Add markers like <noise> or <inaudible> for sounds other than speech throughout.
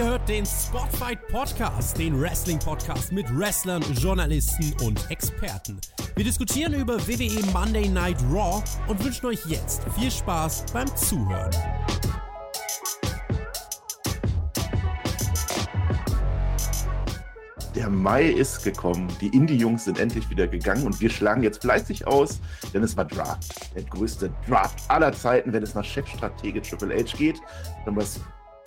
Ihr hört den Spotfight Podcast, den Wrestling-Podcast mit Wrestlern, Journalisten und Experten. Wir diskutieren über WWE Monday Night Raw und wünschen euch jetzt viel Spaß beim Zuhören. Der Mai ist gekommen, die Indie-Jungs sind endlich wieder gegangen und wir schlagen jetzt fleißig aus, denn es war Draft. Der größte Draft aller Zeiten, wenn es nach Chefstratege Triple H geht. Dann was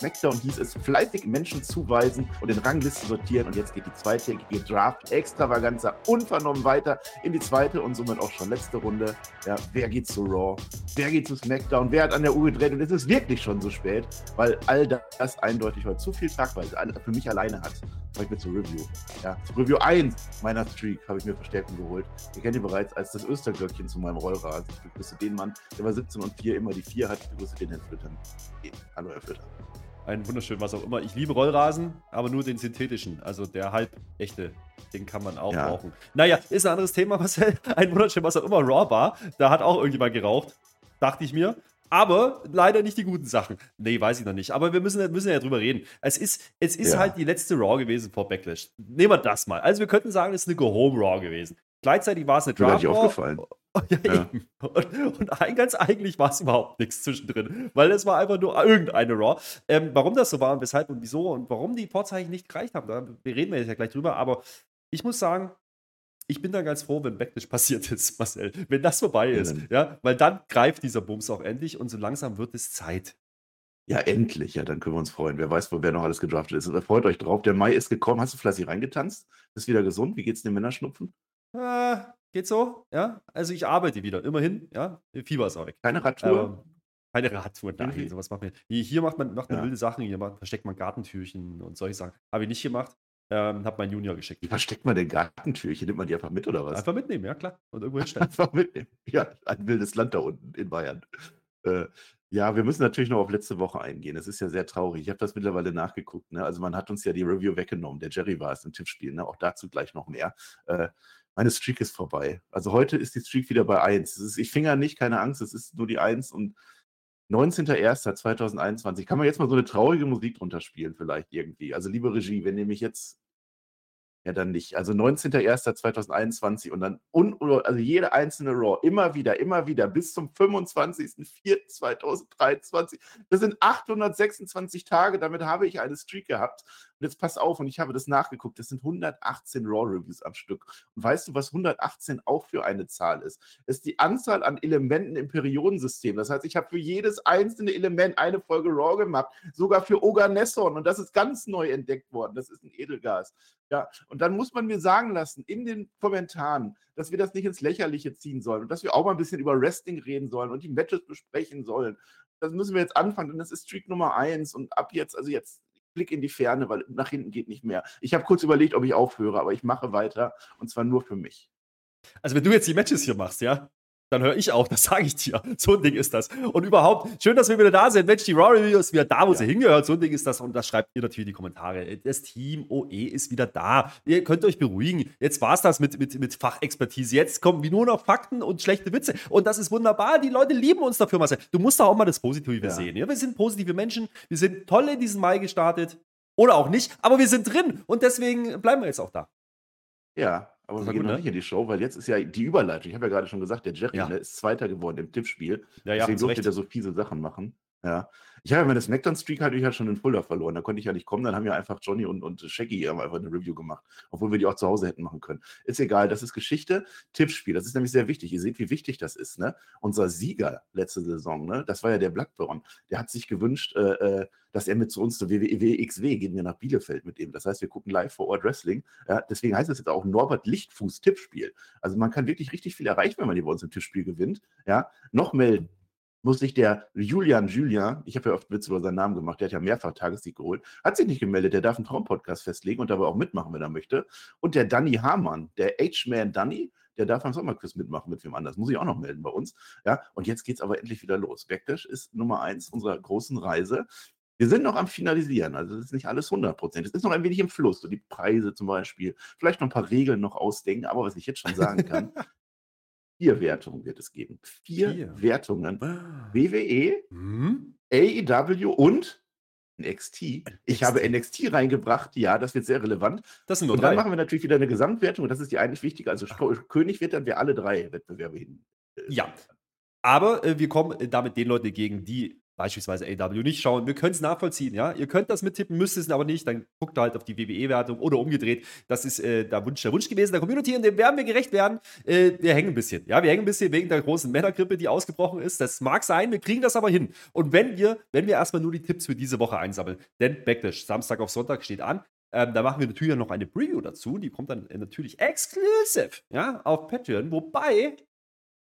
SmackDown hieß es, fleißig Menschen zuweisen und in Ranglisten sortieren. Und jetzt geht die zweitägige Draft Extravaganza unvernommen weiter in die zweite und somit auch schon letzte Runde. Ja, wer geht zu Raw? Wer geht zu SmackDown? Wer hat an der Uhr gedreht? Und es ist wirklich schon so spät, weil all das eindeutig heute zu viel Tragweite für mich alleine hat. Ich bin zur Review. Ja, zur Review 1 meiner Streak habe ich mir Verstärkung geholt. Ihr kennt ihn bereits als das Österglöckchen zu meinem Rollrasen. Ich begrüße den Mann, der war 17 und 4 immer die 4 hat. Ich begrüße den Herrn Flüttern. Hallo, Herr Flüttern ein wunderschön, was auch immer. Ich liebe Rollrasen, aber nur den synthetischen, also der halb echte. Den kann man auch ja. brauchen. Naja, ist ein anderes Thema, <laughs> Marcel. Ein wunderschön, was auch immer Raw war. Da hat auch irgendjemand geraucht, dachte ich mir. Aber leider nicht die guten Sachen. Nee, weiß ich noch nicht. Aber wir müssen, müssen ja drüber reden. Es ist, es ist ja. halt die letzte Raw gewesen vor Backlash. Nehmen wir das mal. Also wir könnten sagen, es ist eine Go-Home-Raw gewesen. Gleichzeitig war es eine Draft. Raw. Aufgefallen. Ja, ja. Und, und, ganz eigentlich war es überhaupt nichts zwischendrin, weil es war einfach nur irgendeine Raw. Ähm, warum das so war und weshalb und wieso und warum die Vorzeichen nicht gereicht haben, da reden wir jetzt ja gleich drüber. Aber ich muss sagen, ich bin da ganz froh, wenn Backlash <laughs> passiert ist, Marcel. Wenn das vorbei ist, ja, weil dann greift dieser Bums auch endlich und so langsam wird es Zeit. Ja, endlich. Ja, dann können wir uns freuen. Wer weiß, wer noch alles gedraftet ist. Freut euch drauf. Der Mai ist gekommen. Hast du fleißig reingetanzt? Bist wieder gesund? Wie geht's den Männerschnupfen? Äh, geht so, ja. Also ich arbeite wieder, immerhin, ja. Fieber ist auch weg. Keine Radtour? Ähm, keine Radtour, nein, sowas macht man. Hier macht man, macht man ja. wilde Sachen, hier macht, versteckt man Gartentürchen und solche Sachen. Habe ich nicht gemacht. Ähm, hab meinen Junior geschickt. Wie versteckt man denn Gartentürchen? Nimmt man die einfach mit oder was? Einfach mitnehmen, ja klar. Und irgendwo hinstellen. einfach mitnehmen. Ja, ein wildes Land da unten in Bayern. Äh, ja, wir müssen natürlich noch auf letzte Woche eingehen. Es ist ja sehr traurig. Ich habe das mittlerweile nachgeguckt. Ne? Also man hat uns ja die Review weggenommen. Der Jerry war es im Tippspiel. Ne? Auch dazu gleich noch mehr. Äh, meine Streak ist vorbei. Also heute ist die Streak wieder bei 1. Ist, ich finger nicht, keine Angst, es ist nur die 1 und 19.01.2021. Kann man jetzt mal so eine traurige Musik drunter spielen, vielleicht irgendwie? Also, liebe Regie, wenn mich jetzt ja, dann nicht. Also 19.01.2021 und dann un, also jede einzelne Raw immer wieder, immer wieder bis zum 25.04.2023. Das sind 826 Tage, damit habe ich eine Streak gehabt. Jetzt pass auf, und ich habe das nachgeguckt, das sind 118 Raw-Reviews am Stück. Und weißt du, was 118 auch für eine Zahl ist? Das ist die Anzahl an Elementen im Periodensystem. Das heißt, ich habe für jedes einzelne Element eine Folge Raw gemacht, sogar für Oganesson. Und das ist ganz neu entdeckt worden. Das ist ein Edelgas. Ja, und dann muss man mir sagen lassen in den Kommentaren, dass wir das nicht ins Lächerliche ziehen sollen und dass wir auch mal ein bisschen über Wrestling reden sollen und die Matches besprechen sollen. Das müssen wir jetzt anfangen, denn das ist Streak Nummer eins und ab jetzt, also jetzt Blick in die Ferne, weil nach hinten geht nicht mehr. Ich habe kurz überlegt, ob ich aufhöre, aber ich mache weiter und zwar nur für mich. Also wenn du jetzt die Matches hier machst, ja, dann höre ich auf, <laughs> das sage ich dir. So ein Ding ist das. Und überhaupt, schön, dass wir wieder da sind. Mensch, die Raw Review ist wieder da, wo ja. sie hingehört. So ein Ding ist das. Und das schreibt ihr natürlich in die Kommentare. Das Team OE ist wieder da. Ihr könnt euch beruhigen. Jetzt war es das mit, mit, mit Fachexpertise. Jetzt kommen wie nur noch Fakten und schlechte Witze. Und das ist wunderbar. Die Leute lieben uns dafür, Marcel. Du musst da auch mal das Positive ja. sehen. Ja? Wir sind positive Menschen. Wir sind toll in diesen Mai gestartet. Oder auch nicht. Aber wir sind drin. Und deswegen bleiben wir jetzt auch da. Ja, aber wir gehen gut, noch ne? nicht in die Show, weil jetzt ist ja die Überleitung. Ich habe ja gerade schon gesagt, der Jerry ja. ne, ist Zweiter geworden im Tippspiel. Ja, ja, Deswegen durfte der so fiese Sachen machen. Ja. Ich habe ja meine Smackdown-Streak hatte ich ja schon in Fulda verloren. Da konnte ich ja nicht kommen. Dann haben ja einfach Johnny und, und Shaggy einfach eine Review gemacht, obwohl wir die auch zu Hause hätten machen können. Ist egal, das ist Geschichte. Tippspiel, das ist nämlich sehr wichtig. Ihr seht, wie wichtig das ist. Ne? Unser Sieger letzte Saison, ne? das war ja der Blackburn. Der hat sich gewünscht, äh, äh dass er mit zu uns zur WWE XW gehen wir nach Bielefeld mit ihm. Das heißt, wir gucken live vor Ort Wrestling. Ja, deswegen heißt es jetzt auch Norbert Lichtfuß Tippspiel. Also man kann wirklich richtig viel erreichen, wenn man hier bei uns im Tippspiel gewinnt. Ja, noch melden muss sich der Julian Julian, ich habe ja oft Witze über seinen Namen gemacht, der hat ja mehrfach Tagessieg geholt, hat sich nicht gemeldet, der darf einen Traumpodcast festlegen und dabei auch mitmachen, wenn er möchte. Und der Danny Hamann, der H-Man Danny, der darf am Sommerquiz mitmachen mit wem anders. Muss ich auch noch melden bei uns. Ja, und jetzt geht es aber endlich wieder los. Backdash ist Nummer eins unserer großen Reise. Wir sind noch am Finalisieren, also es ist nicht alles 100 Prozent. Es ist noch ein wenig im Fluss, so die Preise zum Beispiel, vielleicht noch ein paar Regeln noch ausdenken, aber was ich jetzt schon sagen kann, <laughs> Vier Wertungen wird es geben. Vier, Vier. Wertungen. Ah. WWE, mhm. AEW und NXT. Ich NXT. habe NXT reingebracht, ja, das wird sehr relevant. Das sind nur und dann drei. machen wir natürlich wieder eine Gesamtwertung und das ist die eigentlich wichtige. Also Ach. König wird dann wir alle drei Wettbewerbe hin. Äh, ja. Aber äh, wir kommen äh, damit den Leuten entgegen, die beispielsweise AW nicht schauen. Wir können es nachvollziehen, ja. Ihr könnt das mittippen, müsst es aber nicht. Dann guckt halt auf die WWE-Wertung oder umgedreht. Das ist äh, der, Wunsch, der Wunsch gewesen der Community und dem werden wir gerecht werden. Äh, wir hängen ein bisschen, ja. Wir hängen ein bisschen wegen der großen Männergrippe, die ausgebrochen ist. Das mag sein, wir kriegen das aber hin. Und wenn wir, wenn wir erstmal nur die Tipps für diese Woche einsammeln, denn Backlash Samstag auf Sonntag steht an. Ähm, da machen wir natürlich noch eine Preview dazu. Die kommt dann äh, natürlich exclusive ja, auf Patreon. Wobei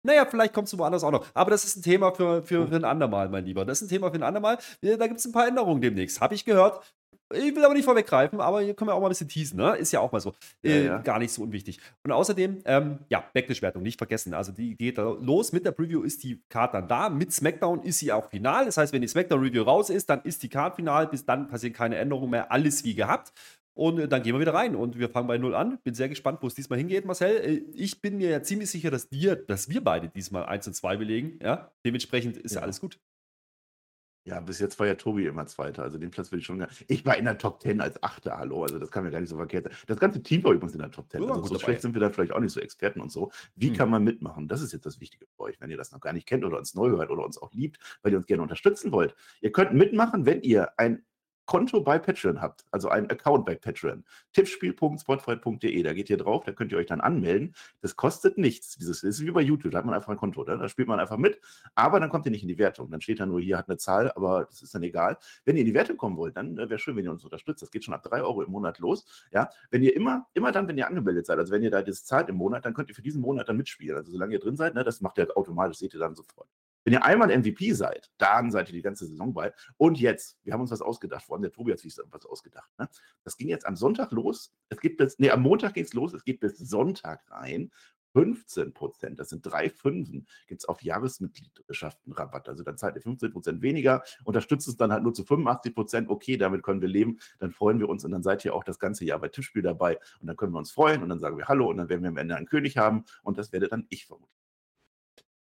naja, vielleicht kommst du woanders auch noch. Aber das ist ein Thema für, für, für ein andermal, mein Lieber. Das ist ein Thema für ein andermal. Da gibt es ein paar Änderungen demnächst. Habe ich gehört. Ich will aber nicht vorweggreifen, aber hier können wir auch mal ein bisschen teasen, ne? Ist ja auch mal so. Ja, äh, ja. Gar nicht so unwichtig. Und außerdem, ähm, ja, Backlash-Wertung, nicht vergessen. Also die geht los. Mit der Preview ist die Card dann da. Mit SmackDown ist sie auch final. Das heißt, wenn die SmackDown-Review raus ist, dann ist die Card final. Bis dann passieren keine Änderungen mehr. Alles wie gehabt. Und äh, dann gehen wir wieder rein und wir fangen bei Null an. Bin sehr gespannt, wo es diesmal hingeht, Marcel. Äh, ich bin mir ja ziemlich sicher, dass, dir, dass wir beide diesmal 1 und 2 belegen. Ja? Dementsprechend ist ja. ja alles gut. Ja, bis jetzt war ja Tobi immer Zweiter. Also den Platz will ich schon. Ich war in der Top 10 als Achter, hallo. Also das kann mir gar nicht so verkehrt sein. Das ganze Team war übrigens in der Top 10. Also so dabei. schlecht sind wir dann vielleicht auch nicht so Experten und so. Wie hm. kann man mitmachen? Das ist jetzt das Wichtige für euch, wenn ihr das noch gar nicht kennt oder uns neu hört oder uns auch liebt, weil ihr uns gerne unterstützen wollt. Ihr könnt mitmachen, wenn ihr ein Konto bei Patreon habt, also einen Account bei Patreon, tippspiel.spotfight.de, da geht ihr drauf, da könnt ihr euch dann anmelden. Das kostet nichts. Dieses ist wie bei YouTube, da hat man einfach ein Konto, da spielt man einfach mit, aber dann kommt ihr nicht in die Wertung. Dann steht da nur, hier hat eine Zahl, aber das ist dann egal. Wenn ihr in die Wertung kommen wollt, dann äh, wäre schön, wenn ihr uns unterstützt. Das geht schon ab 3 Euro im Monat los. Ja, wenn ihr immer, immer dann, wenn ihr angemeldet seid, also wenn ihr da das zahlt im Monat, dann könnt ihr für diesen Monat dann mitspielen. Also solange ihr drin seid, ne, das macht ihr automatisch, seht ihr dann sofort. Wenn ihr einmal MVP seid, dann seid ihr die ganze Saison bei. Und jetzt, wir haben uns was ausgedacht, allem der Tobi hat sich was ausgedacht. Ne? Das ging jetzt am Sonntag los. Es gibt bis, nee, am Montag ging es los, es geht bis Sonntag rein. 15 Prozent, das sind drei Fünfen, gibt es auf Jahresmitgliedschaften Rabatt. Also dann zahlt ihr 15 Prozent weniger, unterstützt es dann halt nur zu 85 Prozent. Okay, damit können wir leben, dann freuen wir uns und dann seid ihr auch das ganze Jahr bei Tippspiel dabei und dann können wir uns freuen und dann sagen wir Hallo und dann werden wir am Ende einen König haben und das werde dann ich vermutlich.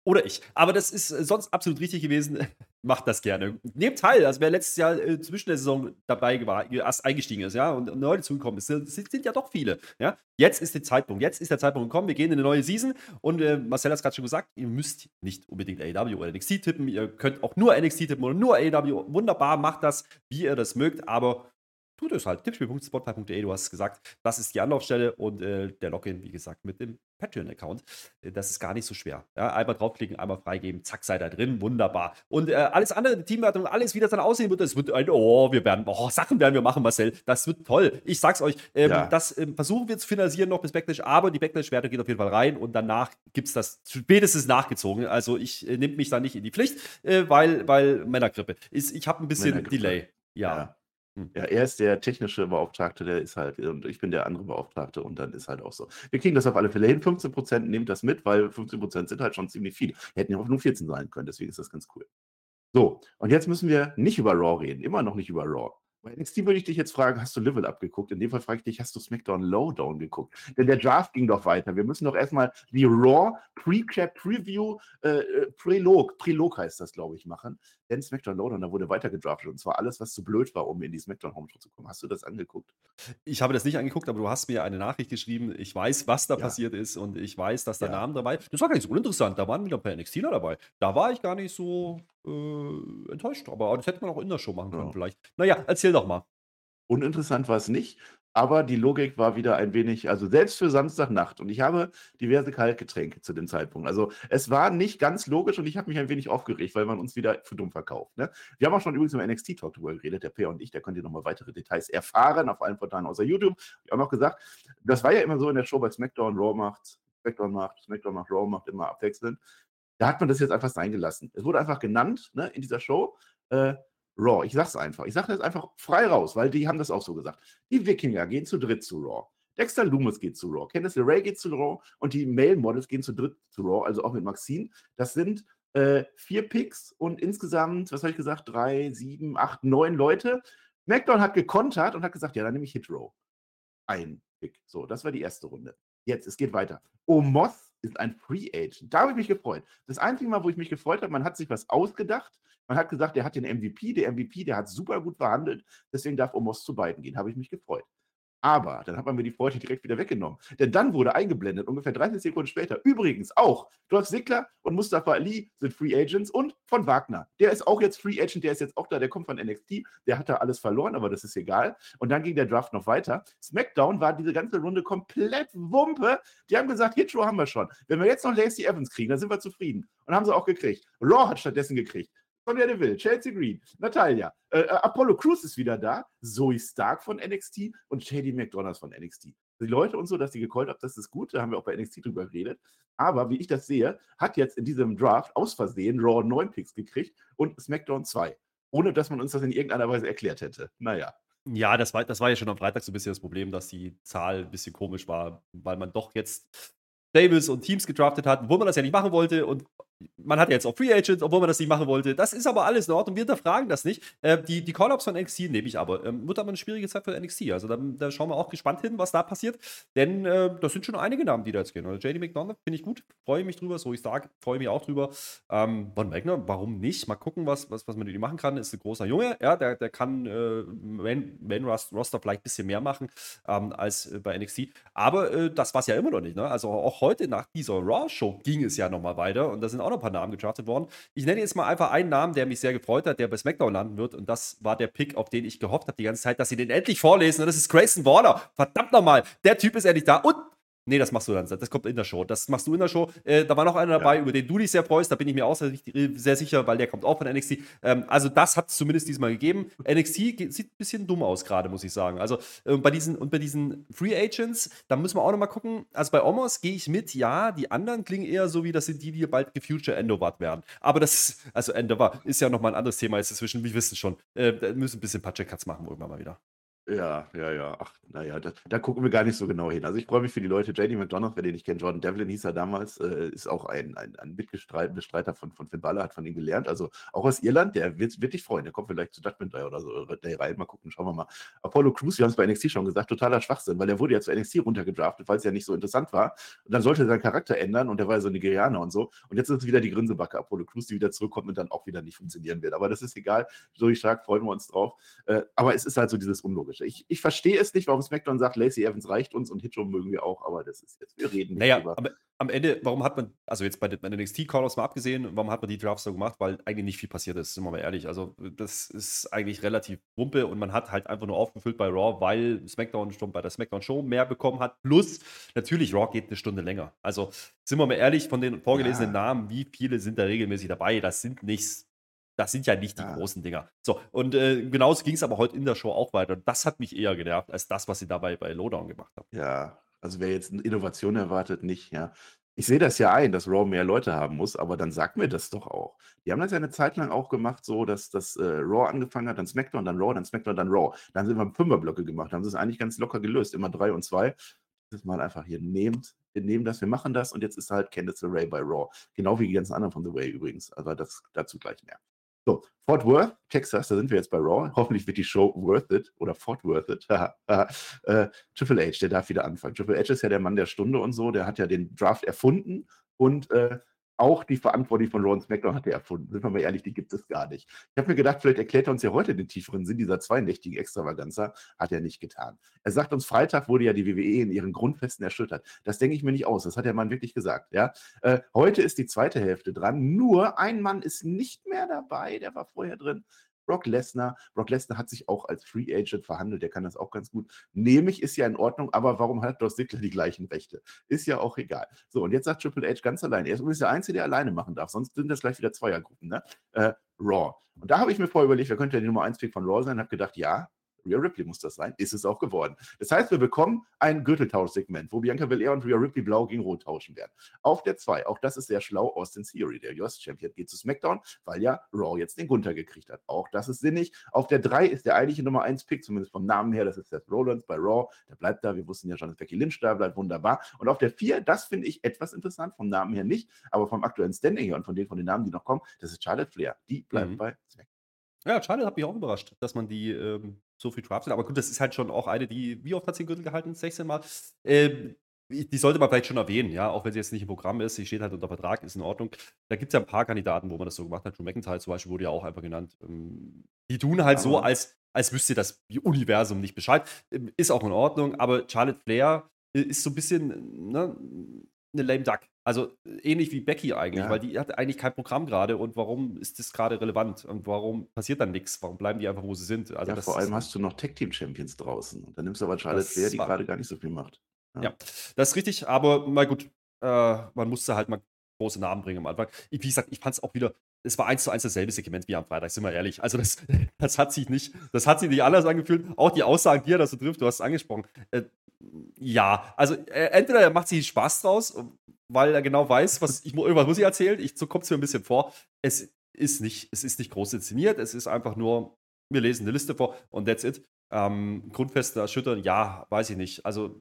Oder ich. Aber das ist äh, sonst absolut richtig gewesen. <laughs> Macht das gerne. Nehmt teil. Also wer letztes Jahr äh, zwischen der Saison dabei war, erst eingestiegen ist, ja, und neu dazugekommen ist, sind, sind, ja doch viele. Ja. Jetzt ist der Zeitpunkt. Jetzt ist der Zeitpunkt gekommen. Wir gehen in eine neue Season. Und äh, Marcel hat es gerade schon gesagt, ihr müsst nicht unbedingt AEW oder NXT tippen. Ihr könnt auch nur NXT tippen oder nur AEW. Wunderbar, macht das, wie ihr das mögt. Aber tut es halt. Tippspiel.spotlight.de, du hast es gesagt. Das ist die Anlaufstelle und äh, der Login, wie gesagt, mit dem Patreon-Account. Äh, das ist gar nicht so schwer. Ja, einmal draufklicken, einmal freigeben, zack, seid ihr drin, wunderbar. Und äh, alles andere, die Teamwertung, alles, wie das dann aussehen wird, das wird ein, oh, wir werden, oh, Sachen werden wir machen, Marcel. Das wird toll. Ich sag's euch, ähm, ja. das ähm, versuchen wir zu finalisieren noch bis Backlash, aber die Backlash-Wertung geht auf jeden Fall rein und danach gibt's das spätestens nachgezogen. Also ich äh, nehme mich da nicht in die Pflicht, äh, weil, weil Männergrippe. Ist, ich habe ein bisschen Delay. ja. ja. Hm. Ja, er ist der technische Beauftragte, der ist halt, und ich bin der andere Beauftragte und dann ist halt auch so. Wir kriegen das auf alle Fälle hin. 15% nehmt das mit, weil 15% sind halt schon ziemlich viel. Hätten ja auch nur 14 sein können, deswegen ist das ganz cool. So, und jetzt müssen wir nicht über Raw reden, immer noch nicht über Raw. Bei NXT würde ich dich jetzt fragen, hast du Level Up geguckt? In dem Fall frage ich dich, hast du SmackDown Lowdown geguckt? Denn der Draft ging doch weiter. Wir müssen doch erstmal die Raw Pre-Cap Preview, äh, äh, Prelog, Prelog heißt das, glaube ich, machen. Denn SmackDown Lowdown, da wurde weiter gedraftet. Und zwar alles, was zu blöd war, um in die SmackDown Home zu kommen. Hast du das angeguckt? Ich habe das nicht angeguckt, aber du hast mir eine Nachricht geschrieben. Ich weiß, was da ja. passiert ist und ich weiß, dass der ja. Name dabei Das war gar nicht so uninteressant. Da waren wieder ein paar NXTler dabei. Da war ich gar nicht so äh, enttäuscht. Aber das hätte man auch in der Show machen können, ja. vielleicht. Naja, erzähl doch mal. Uninteressant war es nicht, aber die Logik war wieder ein wenig, also selbst für Samstagnacht. Und ich habe diverse Kaltgetränke zu dem Zeitpunkt. Also es war nicht ganz logisch und ich habe mich ein wenig aufgeregt, weil man uns wieder für dumm verkauft. Ne? Wir haben auch schon übrigens über NXT Talk darüber geredet, der Peer und ich, da könnt ihr nochmal weitere Details erfahren auf allen Portalen außer YouTube. Ich habe auch noch gesagt, das war ja immer so in der Show bei SmackDown, Raw macht, SmackDown macht, SmackDown macht, Raw macht immer abwechselnd. Da hat man das jetzt einfach sein gelassen. Es wurde einfach genannt ne, in dieser Show. Äh, Raw. Ich sag's einfach. Ich sage das einfach frei raus, weil die haben das auch so gesagt. Die Wikinger gehen zu dritt zu Raw. Dexter Loomis geht zu Raw. Candice LeRae geht zu Raw und die Male Models gehen zu dritt zu Raw, also auch mit Maxine. Das sind äh, vier Picks und insgesamt, was habe ich gesagt, drei, sieben, acht, neun Leute. SmackDown hat gekontert und hat gesagt, ja, dann nehme ich Hit Row. Ein Pick. So, das war die erste Runde. Jetzt, es geht weiter. Omos ist ein Free Agent. Da habe ich mich gefreut. Das einzige Mal, wo ich mich gefreut habe, man hat sich was ausgedacht. Man hat gesagt, der hat den MVP, der MVP, der hat super gut verhandelt, deswegen darf Omos zu beiden gehen. Habe ich mich gefreut. Aber dann hat man mir die Freude direkt wieder weggenommen. Denn dann wurde eingeblendet, ungefähr 30 Sekunden später, übrigens auch, Dolph Ziggler und Mustafa Ali sind Free Agents und von Wagner. Der ist auch jetzt Free Agent, der ist jetzt auch da, der kommt von NXT, der hat da alles verloren, aber das ist egal. Und dann ging der Draft noch weiter. SmackDown war diese ganze Runde komplett Wumpe. Die haben gesagt, Hitro haben wir schon. Wenn wir jetzt noch Lacey Evans kriegen, dann sind wir zufrieden. Und haben sie auch gekriegt. Raw hat stattdessen gekriegt. Sonja Deville, Chelsea Green, Natalia, äh, äh, Apollo Crews ist wieder da, Zoe Stark von NXT und JD McDonalds von NXT. Die Leute und so, dass die gecallt haben, das ist gut, da haben wir auch bei NXT drüber geredet. Aber wie ich das sehe, hat jetzt in diesem Draft aus Versehen Raw 9 Picks gekriegt und SmackDown 2. Ohne dass man uns das in irgendeiner Weise erklärt hätte. Naja. Ja, das war, das war ja schon am Freitag so ein bisschen das Problem, dass die Zahl ein bisschen komisch war, weil man doch jetzt Stables und Teams gedraftet hat, wo man das ja nicht machen wollte und man hat ja jetzt auch Free Agents, obwohl man das nicht machen wollte. Das ist aber alles in Ordnung. Wir hinterfragen das nicht. Äh, die die Call-Ups von NXT nehme ich aber. Ähm, wird aber eine schwierige Zeit für NXT. Also da, da, schauen wir auch gespannt hin, was da passiert. Denn äh, das sind schon einige Namen, die da jetzt gehen. Also JD McDonald finde ich gut. Freue mich drüber. So ich Stark freue mich auch drüber. Ähm, Von Wagner, warum nicht? Mal gucken, was, was, was man mit ihm machen kann. Ist ein großer Junge. Ja, der, der kann äh, Man Roster vielleicht ein bisschen mehr machen ähm, als äh, bei NXT. Aber äh, das war es ja immer noch nicht. Ne? Also auch heute nach dieser Raw-Show ging es ja nochmal weiter. Und da sind auch noch ein paar Namen gedraftet worden. Ich nenne jetzt mal einfach einen Namen, der mich sehr gefreut hat, der bei SmackDown landen wird. Und das war der Pick, auf den ich gehofft habe die ganze Zeit, dass sie den endlich vorlesen. Und das ist Grayson Waller. Verdammt nochmal. Der Typ ist endlich da. Und Nee, das machst du dann. Das kommt in der Show. Das machst du in der Show. Äh, da war noch einer dabei, ja. über den du dich sehr freust. Da bin ich mir auch sehr, sehr sicher, weil der kommt auch von NXT. Ähm, also, das hat es zumindest diesmal gegeben. NXT sieht ein bisschen dumm aus, gerade, muss ich sagen. Also, äh, bei diesen, und bei diesen Free Agents, da müssen wir auch nochmal gucken. Also, bei Omos gehe ich mit. Ja, die anderen klingen eher so, wie das sind die, die bald Future Endovat werden. Aber das, also Endovat ist ja nochmal ein anderes Thema jetzt inzwischen. Wir wissen schon. Äh, müssen ein bisschen Patche-Cuts machen, irgendwann mal wieder. Ja, ja, ja. Ach, naja, da, da gucken wir gar nicht so genau hin. Also ich freue mich für die Leute. JD McDonough, wer den ich kenne, Jordan Devlin hieß er damals, äh, ist auch ein, ein, ein Mitbestreiter von, von Finn Balor, hat von ihm gelernt. Also auch aus Irland, der wird, wird dich freuen. Der kommt vielleicht zu Judgment Day oder so Day rein. Mal gucken, schauen wir mal. Apollo Crews, wir haben es bei NXT schon gesagt, totaler Schwachsinn, weil der wurde ja zu NXT runtergedraftet, weil es ja nicht so interessant war. Und dann sollte er seinen Charakter ändern und der war ja so Nigerianer und so. Und jetzt ist es wieder die Grinsebacke Apollo Crews, die wieder zurückkommt und dann auch wieder nicht funktionieren wird. Aber das ist egal. So stark freuen wir uns drauf. Äh, aber es ist halt so dieses Unlogische. Ich, ich verstehe es nicht, warum SmackDown sagt, Lacey Evans reicht uns und Hitcho mögen wir auch, aber das ist jetzt, wir reden nicht naja, drüber. Aber am Ende, warum hat man, also jetzt bei den, NXT-Calls mal abgesehen, warum hat man die Drafts so gemacht? Weil eigentlich nicht viel passiert ist, sind wir mal ehrlich. Also das ist eigentlich relativ wumpe und man hat halt einfach nur aufgefüllt bei Raw, weil SmackDown schon bei der SmackDown-Show mehr bekommen hat. Plus, natürlich, Raw geht eine Stunde länger. Also sind wir mal ehrlich, von den vorgelesenen ja. Namen, wie viele sind da regelmäßig dabei? Das sind nicht das sind ja nicht die ja. großen Dinger. So, und äh, genauso ging es aber heute in der Show auch weiter. Das hat mich eher genervt, als das, was sie dabei bei Lowdown gemacht haben. Ja, also wer jetzt eine Innovation erwartet, nicht, ja. Ich sehe das ja ein, dass Raw mehr Leute haben muss, aber dann sag mir das doch auch. Die haben das ja eine Zeit lang auch gemacht, so dass das äh, Raw angefangen hat, dann SmackDown, dann Raw, dann SmackDown, dann Raw. Dann sind wir Fünferblöcke gemacht, dann haben sie es eigentlich ganz locker gelöst, immer drei und zwei. Das mal einfach hier nehmt, wir nehmen das, wir machen das und jetzt ist halt Candice Ray bei Raw. Genau wie die ganzen anderen von The Way übrigens. Also das dazu gleich mehr. So, Fort Worth, Texas, da sind wir jetzt bei Raw. Hoffentlich wird die Show worth it oder Fort Worth it. <laughs> äh, Triple H, der darf wieder anfangen. Triple H ist ja der Mann der Stunde und so, der hat ja den Draft erfunden und äh, auch die Verantwortung von Ron SmackDown hat er erfunden. Sind wir mal ehrlich, die gibt es gar nicht. Ich habe mir gedacht, vielleicht erklärt er uns ja heute den tieferen Sinn dieser zweinächtigen Extravaganza. Hat er nicht getan. Er sagt uns, Freitag wurde ja die WWE in ihren Grundfesten erschüttert. Das denke ich mir nicht aus. Das hat der Mann wirklich gesagt. Ja? Äh, heute ist die zweite Hälfte dran. Nur ein Mann ist nicht mehr dabei. Der war vorher drin. Brock Lesnar. Brock Lesnar hat sich auch als Free Agent verhandelt, der kann das auch ganz gut. Nehme ich, ist ja in Ordnung, aber warum hat Dolph Ziggler die gleichen Rechte? Ist ja auch egal. So, und jetzt sagt Triple H ganz allein. Er ist übrigens der Einzige, der alleine machen darf, sonst sind das gleich wieder Zweiergruppen, ne? Äh, Raw. Und da habe ich mir vorher überlegt, wer könnte die Nummer 1 Pick von Raw sein? Habe gedacht, ja, Rhea Ripley muss das sein, ist es auch geworden. Das heißt, wir bekommen ein Gürteltausch-Segment, wo Bianca Belair und Rhea Ripley blau gegen rot tauschen werden. Auf der 2, auch das ist sehr schlau, Austin Theory, der US-Champion, geht zu SmackDown, weil ja Raw jetzt den Gunther gekriegt hat. Auch das ist sinnig. Auf der 3 ist der eigentliche Nummer 1-Pick, zumindest vom Namen her, das ist Seth Rollins bei Raw, der bleibt da, wir wussten ja schon, dass Becky Lynch da bleibt, wunderbar. Und auf der 4, das finde ich etwas interessant, vom Namen her nicht, aber vom aktuellen Standing her und von den, von den Namen, die noch kommen, das ist Charlotte Flair. Die bleibt mhm. bei SmackDown. Ja, Charlotte hat mich auch überrascht, dass man die ähm, so viel draftet. Aber gut, das ist halt schon auch eine, die, wie oft hat sie den Gürtel gehalten? 16 Mal. Ähm, die sollte man vielleicht schon erwähnen, ja, auch wenn sie jetzt nicht im Programm ist, sie steht halt unter Vertrag, ist in Ordnung. Da gibt es ja ein paar Kandidaten, wo man das so gemacht hat. Drew McIntyre zum Beispiel wurde ja auch einfach genannt. Ähm, die tun halt so, als, als wüsste das Universum nicht Bescheid. Ähm, ist auch in Ordnung, aber Charlotte Flair äh, ist so ein bisschen ne, eine lame duck. Also ähnlich wie Becky eigentlich, ja. weil die hat eigentlich kein Programm gerade und warum ist das gerade relevant und warum passiert dann nichts? Warum bleiben die einfach, wo sie sind? Also ja, vor allem hast du noch Tag Team Champions draußen und dann nimmst du aber Charlotte Flair, die gerade gar nicht so viel macht. Ja. ja. das ist richtig, aber mal gut, äh, man musste halt mal große Namen bringen am Anfang. wie gesagt, ich fand es auch wieder, es war eins zu eins dasselbe Segment wie am Freitag, sind wir ehrlich. Also das, <laughs> das hat sich nicht, das hat sich nicht anders angefühlt. Auch die Aussagen, die er da so trifft, du hast es angesprochen. Äh, ja, also äh, entweder er macht sich Spaß draus, weil er genau weiß, was ich irgendwas muss ich erzählen. Ich, so kommt es mir ein bisschen vor. Es ist nicht, es ist nicht groß inszeniert, es ist einfach nur, wir lesen eine Liste vor und that's it. Ähm, Grundfeste erschüttern, ja, weiß ich nicht. Also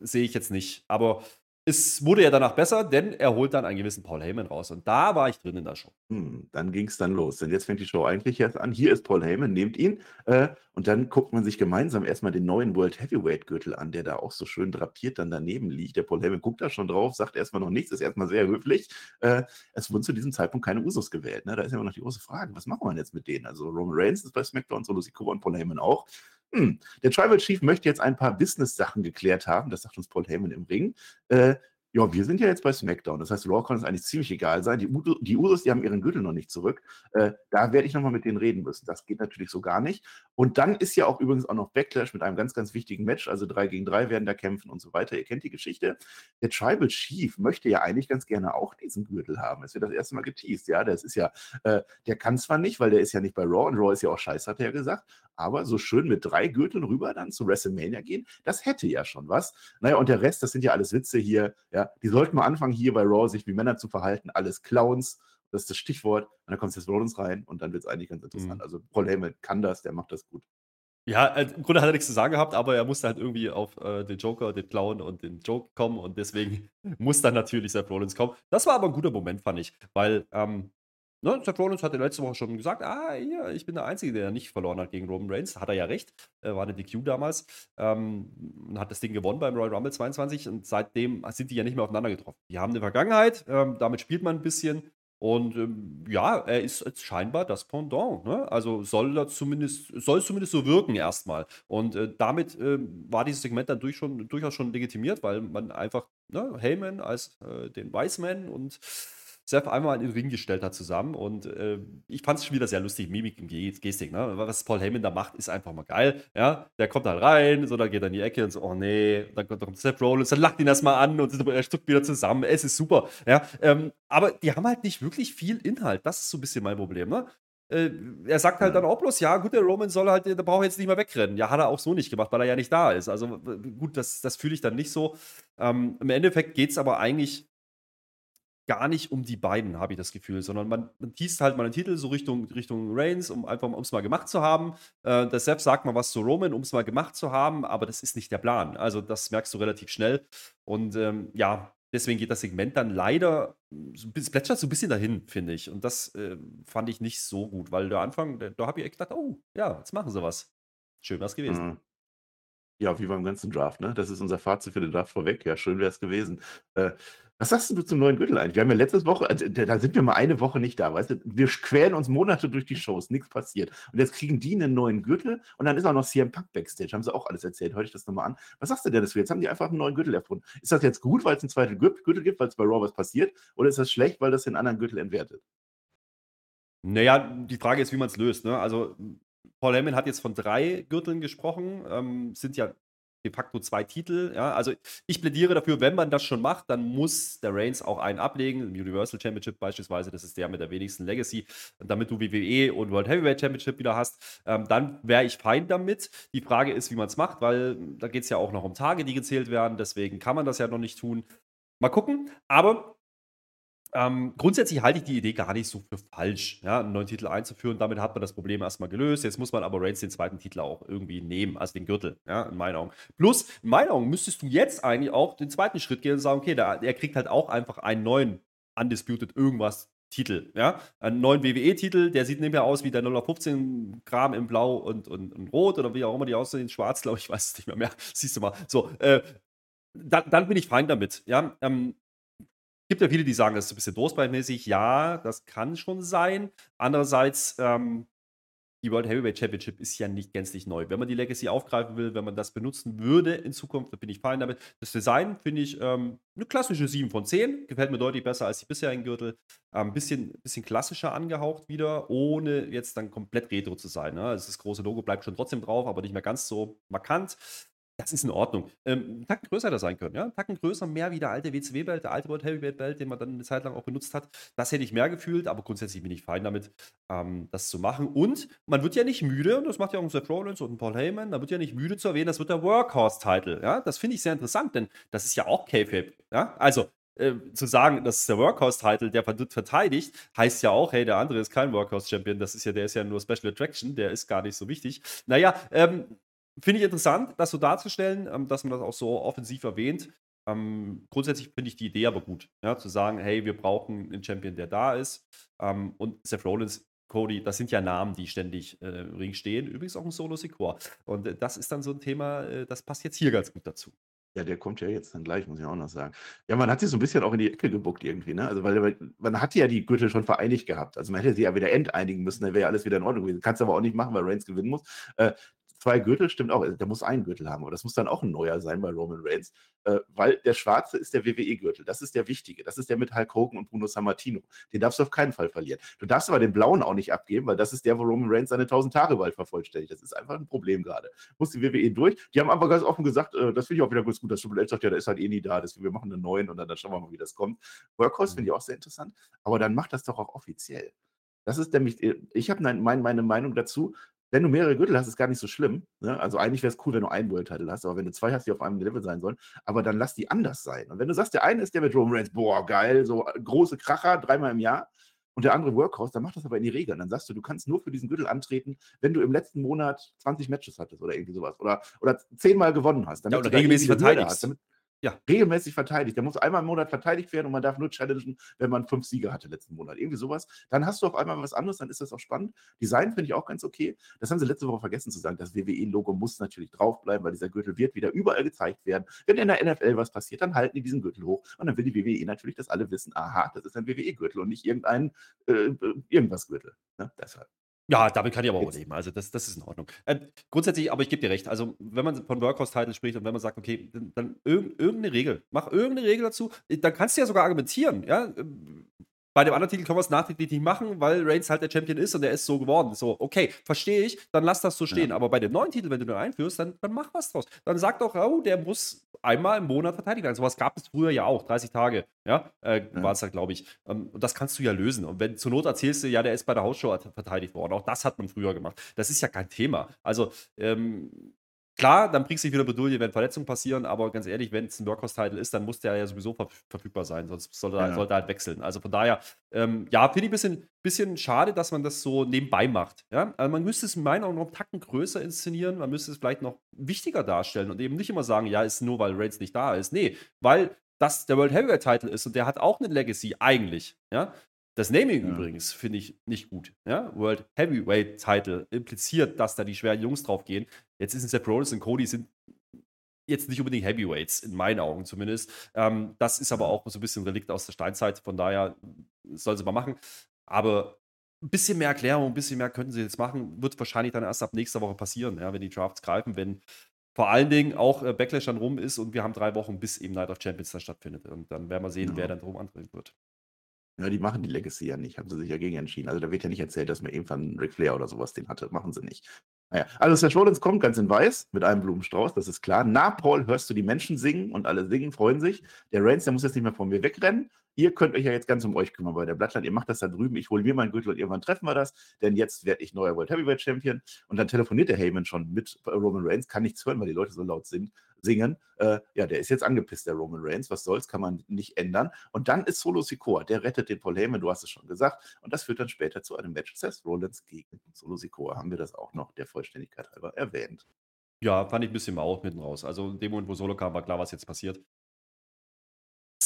sehe ich jetzt nicht. Aber es wurde ja danach besser, denn er holt dann einen gewissen Paul Heyman raus. Und da war ich drin in der Show. Hm, dann ging es dann los. Denn jetzt fängt die Show eigentlich erst an. Hier ist Paul Heyman, nehmt ihn. Äh, und dann guckt man sich gemeinsam erstmal den neuen World Heavyweight Gürtel an, der da auch so schön drapiert dann daneben liegt. Der Paul Heyman guckt da schon drauf, sagt erstmal noch nichts, ist erstmal sehr höflich. Äh, es wurden zu diesem Zeitpunkt keine Usos gewählt. Ne? Da ist immer noch die große Frage, was machen wir jetzt mit denen? Also Roman Reigns ist bei SmackDown, Solo Sikoa und Paul Heyman auch. Hm, der Tribal Chief möchte jetzt ein paar Business-Sachen geklärt haben, das sagt uns Paul Heyman im Ring. Äh, ja, wir sind ja jetzt bei SmackDown. Das heißt, Raw kann es eigentlich ziemlich egal sein. Die, Udo, die Usos, die haben ihren Gürtel noch nicht zurück. Äh, da werde ich nochmal mit denen reden müssen. Das geht natürlich so gar nicht. Und dann ist ja auch übrigens auch noch Backlash mit einem ganz, ganz wichtigen Match. Also drei gegen drei werden da kämpfen und so weiter. Ihr kennt die Geschichte. Der Tribal Chief möchte ja eigentlich ganz gerne auch diesen Gürtel haben. Es wird das erste Mal geteased. Ja, das ist ja, äh, der kann zwar nicht, weil der ist ja nicht bei Raw und Raw ist ja auch scheiße, hat er ja gesagt. Aber so schön mit drei Gürteln rüber dann zu WrestleMania gehen, das hätte ja schon was. Naja, und der Rest, das sind ja alles Witze hier. Ja, die sollten mal anfangen hier bei Raw sich wie Männer zu verhalten, alles Clowns. Das ist das Stichwort. Und dann kommt Seth Rollins rein und dann wird es eigentlich ganz interessant. Mhm. Also Paul Heyman kann das, der macht das gut. Ja, äh, im Grunde hat er nichts zu sagen gehabt, aber er musste halt irgendwie auf äh, den Joker, den Clown und den Joke kommen und deswegen <laughs> muss dann natürlich Seth Rollins kommen. Das war aber ein guter Moment, fand ich, weil ähm, Ne, Seth Rollins hatte letzte Woche schon gesagt, ah, hier, ich bin der Einzige, der nicht verloren hat gegen Roman Reigns. Hat er ja recht. Äh, war eine DQ damals. Ähm, hat das Ding gewonnen beim Royal Rumble 22 und seitdem sind die ja nicht mehr aufeinander getroffen. Die haben eine Vergangenheit, ähm, damit spielt man ein bisschen. Und ähm, ja, er ist scheinbar das Pendant. Ne? Also soll er zumindest, soll es zumindest so wirken erstmal. Und äh, damit äh, war dieses Segment dann durch schon, durchaus schon legitimiert, weil man einfach ne, Heyman als äh, den Wiseman und Seth einmal in den Ring gestellt hat zusammen. Und äh, ich fand es schon wieder sehr lustig, Mimik und Gestik. Ne? Was Paul Heyman da macht, ist einfach mal geil. Ja? Der kommt halt rein, so, dann geht er in die Ecke und so, oh nee, dann kommt, Seth Rollins, dann lacht ihn erstmal an und er stuckt wieder zusammen. Es ist super. Ja? Ähm, aber die haben halt nicht wirklich viel Inhalt. Das ist so ein bisschen mein Problem. Ne? Äh, er sagt halt dann auch bloß, ja, gut, der Roman soll halt, der braucht jetzt nicht mehr wegrennen. Ja, hat er auch so nicht gemacht, weil er ja nicht da ist. Also gut, das, das fühle ich dann nicht so. Ähm, Im Endeffekt geht es aber eigentlich gar nicht um die beiden, habe ich das Gefühl, sondern man, man teast halt mal den Titel so Richtung, Richtung Reigns, um einfach um es mal gemacht zu haben. Äh, der Seth sagt mal was zu Roman, um es mal gemacht zu haben, aber das ist nicht der Plan. Also das merkst du relativ schnell. Und ähm, ja, deswegen geht das Segment dann leider, es plätschert so ein bisschen dahin, finde ich. Und das äh, fand ich nicht so gut, weil der Anfang, da, da habe ich echt gedacht, oh, ja, jetzt machen sie was. Schön was gewesen. Mhm. Ja, wie beim ganzen Draft, ne? Das ist unser Fazit für den Draft vorweg. Ja, schön wäre es gewesen. Äh, was sagst du zum neuen Gürtel eigentlich? Wir haben ja letzte Woche, also, da sind wir mal eine Woche nicht da, weißt du? Wir quälen uns Monate durch die Shows, nichts passiert. Und jetzt kriegen die einen neuen Gürtel und dann ist auch noch CM Punk Backstage, haben sie auch alles erzählt. Hör ich das nochmal an. Was sagst du denn dazu? Jetzt haben die einfach einen neuen Gürtel erfunden. Ist das jetzt gut, weil es einen zweiten Gürtel gibt, weil es bei Raw was passiert? Oder ist das schlecht, weil das den anderen Gürtel entwertet? Naja, die Frage ist, wie man es löst. Ne? Also, Paul Heyman hat jetzt von drei Gürteln gesprochen, ähm, sind ja de facto zwei Titel. Ja? Also ich plädiere dafür, wenn man das schon macht, dann muss der Reigns auch einen ablegen. Im Universal Championship beispielsweise, das ist der mit der wenigsten Legacy, damit du WWE und World Heavyweight Championship wieder hast, ähm, dann wäre ich fein damit. Die Frage ist, wie man es macht, weil da geht es ja auch noch um Tage, die gezählt werden. Deswegen kann man das ja noch nicht tun. Mal gucken. Aber ähm, grundsätzlich halte ich die Idee gar nicht so für falsch, ja, einen neuen Titel einzuführen. Damit hat man das Problem erstmal gelöst. Jetzt muss man aber Reigns den zweiten Titel auch irgendwie nehmen, also den Gürtel, ja, in meinen Augen. Plus, in meinen Augen müsstest du jetzt eigentlich auch den zweiten Schritt gehen und sagen, okay, der, der kriegt halt auch einfach einen neuen Undisputed irgendwas Titel, ja, einen neuen WWE-Titel, der sieht mehr aus wie der 015 Kram in Blau und, und, und Rot oder wie auch immer die aussehen, schwarz, glaube ich, <laughs> weiß es nicht mehr mehr, siehst du mal. So, äh, dann, dann bin ich fein damit. Ja, ähm, gibt ja viele, die sagen, das ist ein bisschen Durstbeinmäßig. Ja, das kann schon sein. Andererseits, ähm, die World Heavyweight Championship ist ja nicht gänzlich neu. Wenn man die Legacy aufgreifen will, wenn man das benutzen würde in Zukunft, dann bin ich fein damit. Das Design finde ich ähm, eine klassische 7 von 10. Gefällt mir deutlich besser als die bisherigen Gürtel. Ein ähm, bisschen, bisschen klassischer angehaucht wieder, ohne jetzt dann komplett retro zu sein. Ne? Also das große Logo bleibt schon trotzdem drauf, aber nicht mehr ganz so markant. Das ist in Ordnung. Ähm, 'n Tacken größer hätte sein können, ja? 'N Tacken größer, mehr wie der alte WCW-Belt, der alte World Heavyweight-Belt, den man dann eine Zeit lang auch benutzt hat. Das hätte ich mehr gefühlt, aber grundsätzlich bin ich fein damit, ähm, das zu machen. Und man wird ja nicht müde, und das macht ja auch 'n Seth Rollins und 'n Paul Heyman, man wird ja nicht müde zu erwähnen, das wird der Workhorse-Title, ja? Das finde ich sehr interessant, denn das ist ja auch Kayfabe, ja? Also, äh, zu sagen, das ist der Workhorse-Title, der verteidigt, heißt ja auch, hey, der andere ist kein Workhorse-Champion, das ist ja der ist ja nur Special Attraction, der ist gar nicht so wichtig. Naja, ähm Finde ich interessant, das so darzustellen, ähm, dass man das auch so offensiv erwähnt. Ähm, grundsätzlich finde ich die Idee aber gut, ja, zu sagen, hey, wir brauchen einen Champion, der da ist. Ähm, und Seth Rollins, Cody, das sind ja Namen, die ständig äh, im Ring stehen. Übrigens auch ein Solo Secor. Und äh, das ist dann so ein Thema, äh, das passt jetzt hier ganz gut dazu. Ja, der kommt ja jetzt dann gleich, muss ich auch noch sagen. Ja, man hat sich so ein bisschen auch in die Ecke gebuckt irgendwie, ne? Also, weil man hat ja die Gürtel schon vereinigt gehabt. Also, man hätte sie ja wieder enteinigen müssen, dann wäre ja alles wieder in Ordnung gewesen. Kannst du aber auch nicht machen, weil Reigns gewinnen muss. Äh, zwei Gürtel stimmt auch. Der muss einen Gürtel haben, aber das muss dann auch ein neuer sein bei Roman Reigns, äh, weil der schwarze ist der WWE-Gürtel. Das ist der wichtige. Das ist der mit Hulk Hogan und Bruno Sammartino. Den darfst du auf keinen Fall verlieren. Du darfst aber den blauen auch nicht abgeben, weil das ist der, wo Roman Reigns seine 1000 Tage bald vervollständigt. Das ist einfach ein Problem gerade. Muss die WWE durch. Die haben aber ganz offen gesagt, äh, das finde ich auch wieder ganz gut, dass Triple H sagt, ja, der ist halt eh nie da, deswegen wir machen einen neuen und dann, dann schauen wir mal, wie das kommt. Workhorse mhm. finde ich auch sehr interessant, aber dann macht das doch auch offiziell. Das ist nämlich, äh, ich habe mein, meine Meinung dazu, wenn du mehrere Gürtel hast, ist gar nicht so schlimm. Ne? Also eigentlich wäre es cool, wenn du einen World Title hast, aber wenn du zwei hast, die auf einem Level sein sollen, aber dann lass die anders sein. Und wenn du sagst, der eine ist der mit Roman Reigns, boah, geil, so äh, große Kracher, dreimal im Jahr, und der andere Workhorse, dann mach das aber in die Regel. Dann sagst du, du kannst nur für diesen Gürtel antreten, wenn du im letzten Monat 20 Matches hattest oder irgendwie sowas. Oder, oder zehnmal gewonnen hast. Damit ja, oder regelmäßig verteidigst. Hast, damit, ja, regelmäßig verteidigt. Der muss einmal im Monat verteidigt werden und man darf nur challengen, wenn man fünf Siege hatte letzten Monat. Irgendwie sowas. Dann hast du auf einmal was anderes, dann ist das auch spannend. Design finde ich auch ganz okay. Das haben sie letzte Woche vergessen zu sagen. Das WWE-Logo muss natürlich draufbleiben, weil dieser Gürtel wird wieder überall gezeigt werden. Wenn in der NFL was passiert, dann halten die diesen Gürtel hoch und dann will die WWE natürlich, dass alle wissen, aha, das ist ein WWE-Gürtel und nicht irgendein äh, äh irgendwas Gürtel. Ne? Deshalb. Ja, damit kann ich aber auch leben. Also das, das ist in Ordnung. Äh, grundsätzlich, aber ich gebe dir recht. Also wenn man von Workhorse-Title spricht und wenn man sagt, okay, dann, dann irgendeine Regel, mach irgendeine Regel dazu, äh, dann kannst du ja sogar argumentieren. Ja? Bei dem anderen Titel können wir es nachträglich nicht machen, weil Reigns halt der Champion ist und der ist so geworden. So, okay, verstehe ich, dann lass das so stehen. Ja. Aber bei dem neuen Titel, wenn du den einführst, dann, dann mach was draus. Dann sag doch, oh, der muss einmal im Monat verteidigt werden. Sowas gab es früher ja auch, 30 Tage, ja, äh, ja. war es halt, glaube ich. Ähm, und das kannst du ja lösen. Und wenn zur Not erzählst du, ja, der ist bei der Hausshow verteidigt worden. Auch das hat man früher gemacht. Das ist ja kein Thema. Also, ähm, Klar, dann bringst du dich wieder Bedulie, wenn Verletzungen passieren, aber ganz ehrlich, wenn es ein Workhorse-Title ist, dann muss der ja sowieso ver verfügbar sein, sonst sollte, ja. sollte er halt wechseln. Also von daher, ähm, ja, finde ich ein bisschen, bisschen schade, dass man das so nebenbei macht. Ja? Also man müsste es in meinen Augen noch einen Tacken größer inszenieren, man müsste es vielleicht noch wichtiger darstellen und eben nicht immer sagen, ja, ist nur, weil Reigns nicht da ist. Nee, weil das der World Heavyweight-Title ist und der hat auch eine Legacy, eigentlich. Ja? Das Naming ja. übrigens finde ich nicht gut. Ja? World Heavyweight Title impliziert, dass da die schweren Jungs drauf gehen. Jetzt ist es Seth Rollins und Cody sind jetzt nicht unbedingt Heavyweights, in meinen Augen zumindest. Ähm, das ist aber auch so ein bisschen ein Relikt aus der Steinzeit, von daher soll sie mal machen. Aber ein bisschen mehr Erklärung, ein bisschen mehr könnten sie jetzt machen, wird wahrscheinlich dann erst ab nächster Woche passieren, ja, wenn die Drafts greifen, wenn vor allen Dingen auch äh, Backlash dann rum ist und wir haben drei Wochen, bis eben Night of Champions da stattfindet. Und dann werden wir sehen, ja. wer dann drum antreten wird. Ja, die machen die Legacy ja nicht, haben sie sich ja gegen entschieden. Also da wird ja nicht erzählt, dass man irgendwann Ric Flair oder sowas den hatte. Machen sie nicht. Naja, also Seth Rollins kommt ganz in weiß mit einem Blumenstrauß, das ist klar. Na, Paul, hörst du die Menschen singen und alle singen, freuen sich. Der Reigns, der muss jetzt nicht mehr von mir wegrennen. Ihr könnt euch ja jetzt ganz um euch kümmern bei der Blattland. Ihr macht das da drüben. Ich hole mir meinen Gürtel und irgendwann treffen wir das. Denn jetzt werde ich neuer World Heavyweight Champion. Und dann telefoniert der Heyman schon mit Roman Reigns. Kann nichts hören, weil die Leute so laut sind singen. Äh, ja, der ist jetzt angepisst, der Roman Reigns. Was soll's, kann man nicht ändern. Und dann ist Solo Sikoa, der rettet den Paul Heyman, du hast es schon gesagt. Und das führt dann später zu einem Match Seth Rollins gegen Solo Sikoa. Haben wir das auch noch der Vollständigkeit halber erwähnt. Ja, fand ich ein bisschen mau mitten raus. Also in dem Moment, wo Solo kam, war klar, was jetzt passiert.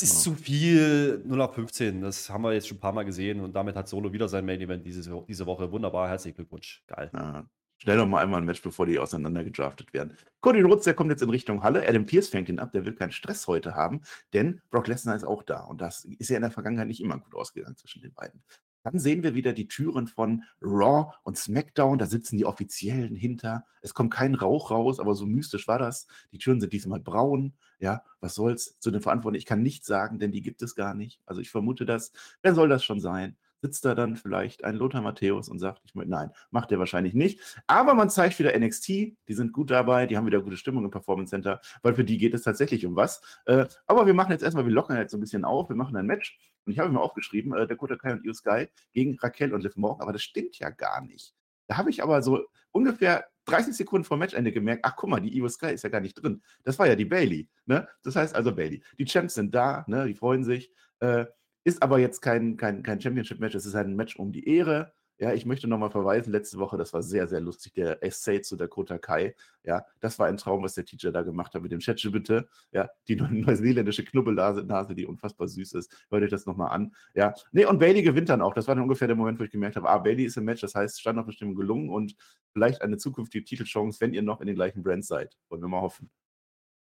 Es ist zu viel 0 auf 15. Das haben wir jetzt schon ein paar Mal gesehen und damit hat Solo wieder sein Main Event diese, diese Woche. Wunderbar, herzlichen Glückwunsch. Geil. Ja, Schnell noch mal einmal ein Match, bevor die auseinandergedraftet werden. Cody Rhodes, der kommt jetzt in Richtung Halle. Adam Pierce fängt ihn ab, der will keinen Stress heute haben, denn Brock Lesnar ist auch da. Und das ist ja in der Vergangenheit nicht immer gut ausgegangen zwischen den beiden. Dann sehen wir wieder die Türen von Raw und SmackDown. Da sitzen die Offiziellen hinter. Es kommt kein Rauch raus, aber so mystisch war das. Die Türen sind diesmal braun. Ja, was soll's zu den Verantwortlichen? Ich kann nichts sagen, denn die gibt es gar nicht. Also ich vermute das. Wer soll das schon sein? Sitzt da dann vielleicht ein Lothar Matthäus und sagt, ich möchte, nein, macht er wahrscheinlich nicht. Aber man zeigt wieder NXT, die sind gut dabei, die haben wieder gute Stimmung im Performance Center, weil für die geht es tatsächlich um was. Äh, aber wir machen jetzt erstmal, wir lockern jetzt so ein bisschen auf, wir machen ein Match und ich habe mir aufgeschrieben, äh, Dakota Kai und Io Sky gegen Raquel und Liv Morgan, aber das stimmt ja gar nicht. Da habe ich aber so ungefähr 30 Sekunden vor Matchende gemerkt, ach guck mal, die Io Sky ist ja gar nicht drin. Das war ja die Bailey. Ne? Das heißt also Bailey. Die Champs sind da, ne? die freuen sich. Äh, ist aber jetzt kein, kein, kein Championship-Match, es ist ein Match um die Ehre. Ja, ich möchte nochmal verweisen, letzte Woche, das war sehr, sehr lustig, der Essay zu Dakota Kai. Ja, das war ein Traum, was der Teacher da gemacht hat mit dem Chatche bitte. Ja, die <laughs> neuseeländische Knubbelnase, die unfassbar süß ist. Hört euch das nochmal an. Ja, nee, und Bailey gewinnt dann auch. Das war dann ungefähr der Moment, wo ich gemerkt habe, ah, Bailey ist im Match, das heißt, Standardbestimmung gelungen und vielleicht eine zukünftige Titelchance, wenn ihr noch in den gleichen Brands seid. Wollen wir mal hoffen.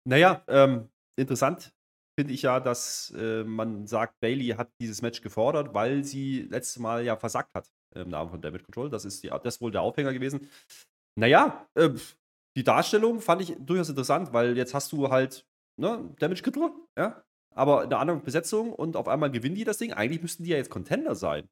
Naja, ähm, interessant finde ich ja, dass äh, man sagt, Bailey hat dieses Match gefordert, weil sie letztes Mal ja versagt hat im Namen von Damage Control. Das ist, die, das ist wohl der Aufhänger gewesen. Naja, äh, die Darstellung fand ich durchaus interessant, weil jetzt hast du halt ne, Damage Control, ja, aber eine andere Besetzung und auf einmal gewinnen die das Ding. Eigentlich müssten die ja jetzt Contender sein.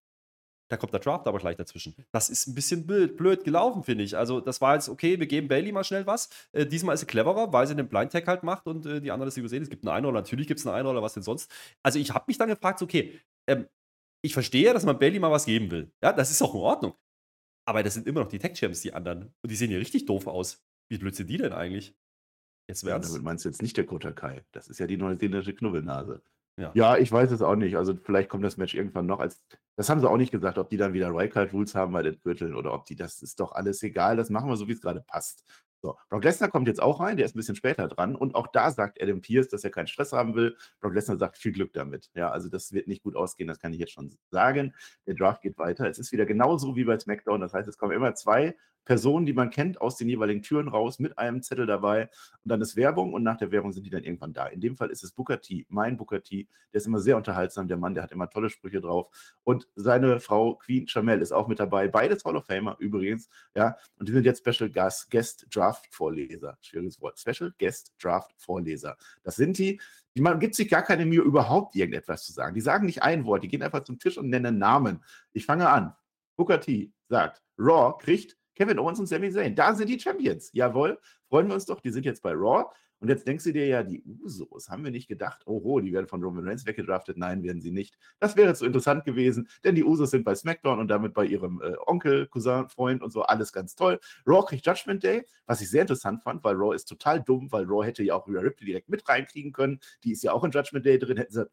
Da kommt der Draft aber gleich dazwischen. Das ist ein bisschen blöd, blöd gelaufen, finde ich. Also, das war jetzt okay, wir geben Bailey mal schnell was. Äh, diesmal ist sie cleverer, weil sie den Blind Tag halt macht und äh, die anderen das übersehen. Es gibt einen Einroller, natürlich gibt es einen Einroller, was denn sonst. Also, ich habe mich dann gefragt, okay, ähm, ich verstehe, dass man Bailey mal was geben will. Ja, das ist auch in Ordnung. Aber das sind immer noch die Tech-Champs, die anderen. Und die sehen ja richtig doof aus. Wie blöd sind die denn eigentlich? Jetzt wär's. Ja, damit meinst du jetzt nicht der Kota Kai. Das ist ja die neuseeländische Knubbelnase. Ja. ja, ich weiß es auch nicht. Also vielleicht kommt das Match irgendwann noch als. Das haben sie auch nicht gesagt, ob die dann wieder Wildcard Rules haben bei den Gürteln oder ob die, das ist doch alles egal. Das machen wir so, wie es gerade passt. So, Brock Lesnar kommt jetzt auch rein, der ist ein bisschen später dran und auch da sagt Adam Pierce, dass er keinen Stress haben will. Brock Lesnar sagt viel Glück damit. Ja, also das wird nicht gut ausgehen, das kann ich jetzt schon sagen. Der Draft geht weiter. Es ist wieder genauso wie bei SmackDown, das heißt, es kommen immer zwei Personen, die man kennt, aus den jeweiligen Türen raus mit einem Zettel dabei. Und dann ist Werbung und nach der Werbung sind die dann irgendwann da. In dem Fall ist es Booker T, mein Booker T. Der ist immer sehr unterhaltsam, der Mann, der hat immer tolle Sprüche drauf. Und seine Frau Queen Chamel ist auch mit dabei. Beides Hall of Famer übrigens. Ja, und die sind jetzt Special Guest, Guest Draft Vorleser. Schwieriges Wort. Special Guest Draft Vorleser. Das sind die. Die man gibt sich gar keine Mühe, überhaupt irgendetwas zu sagen. Die sagen nicht ein Wort, die gehen einfach zum Tisch und nennen Namen. Ich fange an. Booker T sagt, Raw kriegt Kevin Owens und Sami Zayn. Da sind die Champions. Jawohl, freuen wir uns doch. Die sind jetzt bei Raw. Und jetzt denkst du dir ja, die Usos, haben wir nicht gedacht, oh, die werden von Roman Reigns weggedraftet? Nein, werden sie nicht. Das wäre zu interessant gewesen, denn die Usos sind bei SmackDown und damit bei ihrem äh, Onkel, Cousin, Freund und so, alles ganz toll. Raw kriegt Judgment Day, was ich sehr interessant fand, weil Raw ist total dumm, weil Raw hätte ja auch Rhea Ripley direkt mit reinkriegen können. Die ist ja auch in Judgment Day drin, hätten sie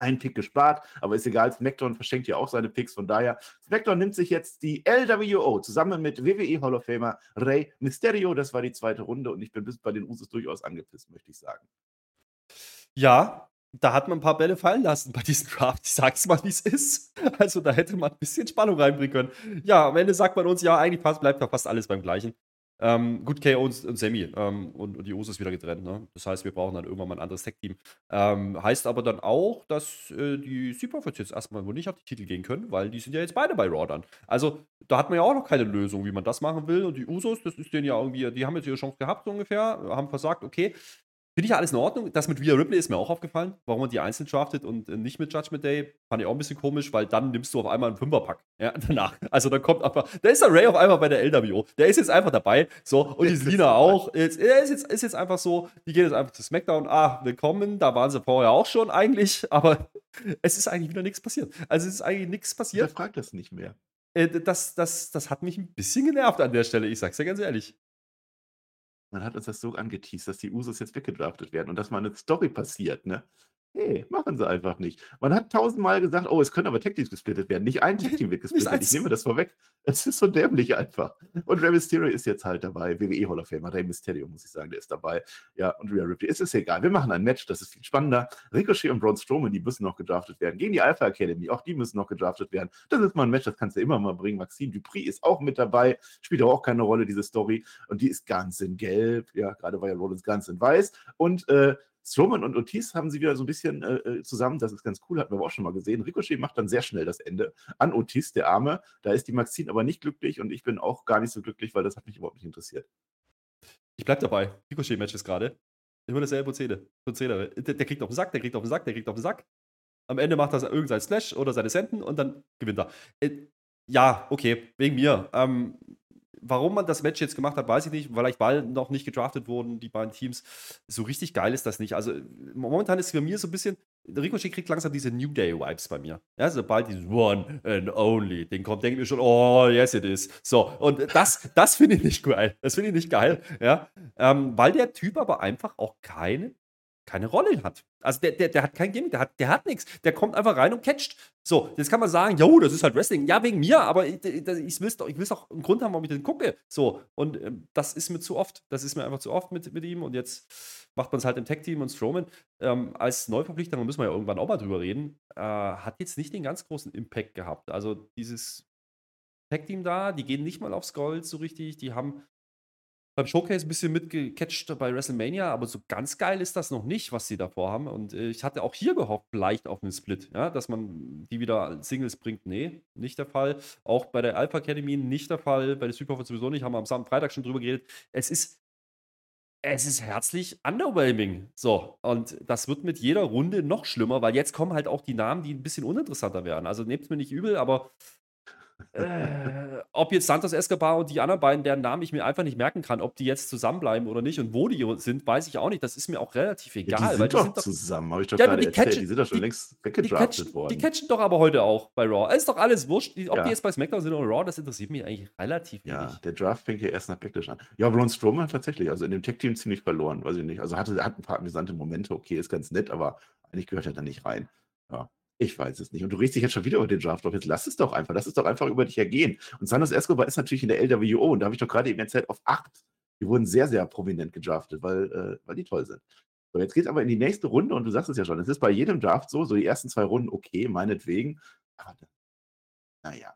einen Pick gespart, aber ist egal, SmackDown verschenkt ja auch seine Picks, von daher, SmackDown nimmt sich jetzt die LWO zusammen mit WWE Hall of Famer Rey Mysterio, das war die zweite Runde und ich bin bis bei den Usos durchaus angepisst, möchte ich sagen. Ja, da hat man ein paar Bälle fallen lassen bei diesem Draft. Ich sag's mal, wie es ist. Also da hätte man ein bisschen Spannung reinbringen können. Ja, am Ende sagt man uns, ja, eigentlich bleibt da fast alles beim Gleichen. Ähm, gut, KO und, und Sammy ähm, und, und, die Usos wieder getrennt. Ne? Das heißt, wir brauchen dann irgendwann mal ein anderes Tech-Team. Ähm, heißt aber dann auch, dass äh, die Superfits jetzt erstmal wohl nicht auf die Titel gehen können, weil die sind ja jetzt beide bei Raw dann. Also, da hat man ja auch noch keine Lösung, wie man das machen will. Und die Usos, das ist denen ja irgendwie, die haben jetzt ihre Chance gehabt, so ungefähr, haben versagt, okay, Finde ich ja alles in Ordnung. Das mit Rhea Ripley ist mir auch aufgefallen, warum man die einzeln draftet und äh, nicht mit Judgment Day. Fand ich auch ein bisschen komisch, weil dann nimmst du auf einmal einen Fünferpack. Ja, <laughs> danach. Also dann kommt einfach, da ist der Ray auf einmal bei der LWO. Der ist jetzt einfach dabei. So, und die Selina auch. Jetzt, ist jetzt, ist jetzt einfach so, die gehen jetzt einfach zu SmackDown. Ah, willkommen. Da waren sie vorher auch schon eigentlich, <laughs> aber es ist eigentlich wieder nichts passiert. Also es ist eigentlich nichts passiert. Wer fragt das nicht mehr? Äh, das, das, das hat mich ein bisschen genervt an der Stelle, ich sag's ja ganz ehrlich. Man hat uns das so angeteased, dass die Usos jetzt weggedraftet werden und dass mal eine Story passiert, ne? Nee, machen sie einfach nicht. Man hat tausendmal gesagt, oh, es können aber Tech-Teams gesplittet werden. Nicht ein <laughs> Tech-Team wird gesplittet. Ich nehme das vorweg. <laughs> Es ist so dämlich einfach. Und Rey Mysterio ist jetzt halt dabei. WWE Hall of Famer, Rey Mysterio, muss ich sagen, der ist dabei. Ja, und Rhea Ripley. Es ist egal. Wir machen ein Match, das ist viel spannender. Ricochet und Braun Strowman, die müssen noch gedraftet werden. Gegen die Alpha Academy, auch die müssen noch gedraftet werden. Das ist mal ein Match, das kannst du immer mal bringen. Maxime Dupri ist auch mit dabei. Spielt auch keine Rolle, diese Story. Und die ist ganz in gelb. Ja, gerade war ja Rollins ganz in weiß. Und äh, Strowman und Otis haben sie wieder so ein bisschen äh, äh, zusammen. Das ist ganz cool, hatten wir auch schon mal gesehen. Ricochet macht dann sehr schnell das Ende an Otis, der Arme. Da ist die Maxine aber nicht glücklich und ich bin auch gar nicht so glücklich, weil das hat mich überhaupt nicht interessiert. Ich bleib dabei. Ricochet-Matches gerade. Immer dasselbe Prozedere. Prozedere. Der, der, kriegt auf den Sack, der kriegt auf den Sack, der kriegt auf den Sack. Am Ende macht er irgendein Slash oder seine Senden und dann gewinnt er. Äh, ja, okay, wegen mir. Ähm, Warum man das Match jetzt gemacht hat, weiß ich nicht. Vielleicht, weil noch nicht gedraftet wurden, die beiden Teams. So richtig geil ist das nicht. Also, momentan ist es für mich so ein bisschen. Ricochet kriegt langsam diese New Day-Vibes bei mir. Ja, sobald dieses One and Only Ding kommt, denke ich mir schon, oh, yes, it is. So, und das, das finde ich nicht geil. Das finde ich nicht geil. Ja, ähm, weil der Typ aber einfach auch keine keine Rolle hat. Also der, der, der hat kein Gimmick, der hat, der hat nichts. Der kommt einfach rein und catcht. So, jetzt kann man sagen, jo, das ist halt Wrestling. Ja, wegen mir, aber ich, ich, ich will doch, doch einen Grund haben, warum ich den gucke. So, und ähm, das ist mir zu oft. Das ist mir einfach zu oft mit, mit ihm. Und jetzt macht man es halt im Tech-Team und Strowman ähm, als Neuverpflichter, da müssen wir ja irgendwann auch mal drüber reden, äh, hat jetzt nicht den ganz großen Impact gehabt. Also dieses Tech-Team da, die gehen nicht mal aufs Gold so richtig. Die haben beim Showcase ein bisschen mitgecatcht bei WrestleMania, aber so ganz geil ist das noch nicht, was sie davor haben. Und äh, ich hatte auch hier gehofft, vielleicht auf einen Split, ja, dass man die wieder Singles bringt. Nee, nicht der Fall. Auch bei der Alpha Academy nicht der Fall. Bei der Superpower sowieso nicht. Haben wir am Freitag schon drüber geredet. Es ist es ist herzlich underwhelming. So, und das wird mit jeder Runde noch schlimmer, weil jetzt kommen halt auch die Namen, die ein bisschen uninteressanter werden. Also nehmt es mir nicht übel, aber äh, ob jetzt Santos Escobar und die anderen beiden, deren Namen ich mir einfach nicht merken kann, ob die jetzt zusammenbleiben oder nicht und wo die sind, weiß ich auch nicht. Das ist mir auch relativ egal. Ja, die sind, doch, sind doch zusammen, habe ich doch ja, gerade die erzählt. Catchen, die sind doch schon die, längst weggedraftet worden. Die catchen doch aber heute auch bei Raw. Es ist doch alles wurscht. Ob ja. die jetzt bei SmackDown sind oder Raw, das interessiert mich eigentlich relativ ja, wenig. Ja, der Draft fängt ja erst nach Backlash an. Ja, Braun Strowman tatsächlich, also in dem Tech-Team ziemlich verloren, weiß ich nicht. Also hatte, hat ein paar amüsante Momente, okay, ist ganz nett, aber eigentlich gehört er da nicht rein. Ja. Ich weiß es nicht. Und du redest dich jetzt schon wieder über den Draft auf. Jetzt lass es doch einfach. Lass es doch einfach über dich ergehen. Und Santos Escobar ist natürlich in der LWO. Und da habe ich doch gerade eben erzählt, auf 8. Die wurden sehr, sehr prominent gedraftet, weil, äh, weil die toll sind. So, jetzt geht es aber in die nächste Runde und du sagst es ja schon. Es ist bei jedem Draft so, so die ersten zwei Runden, okay, meinetwegen. Aber naja.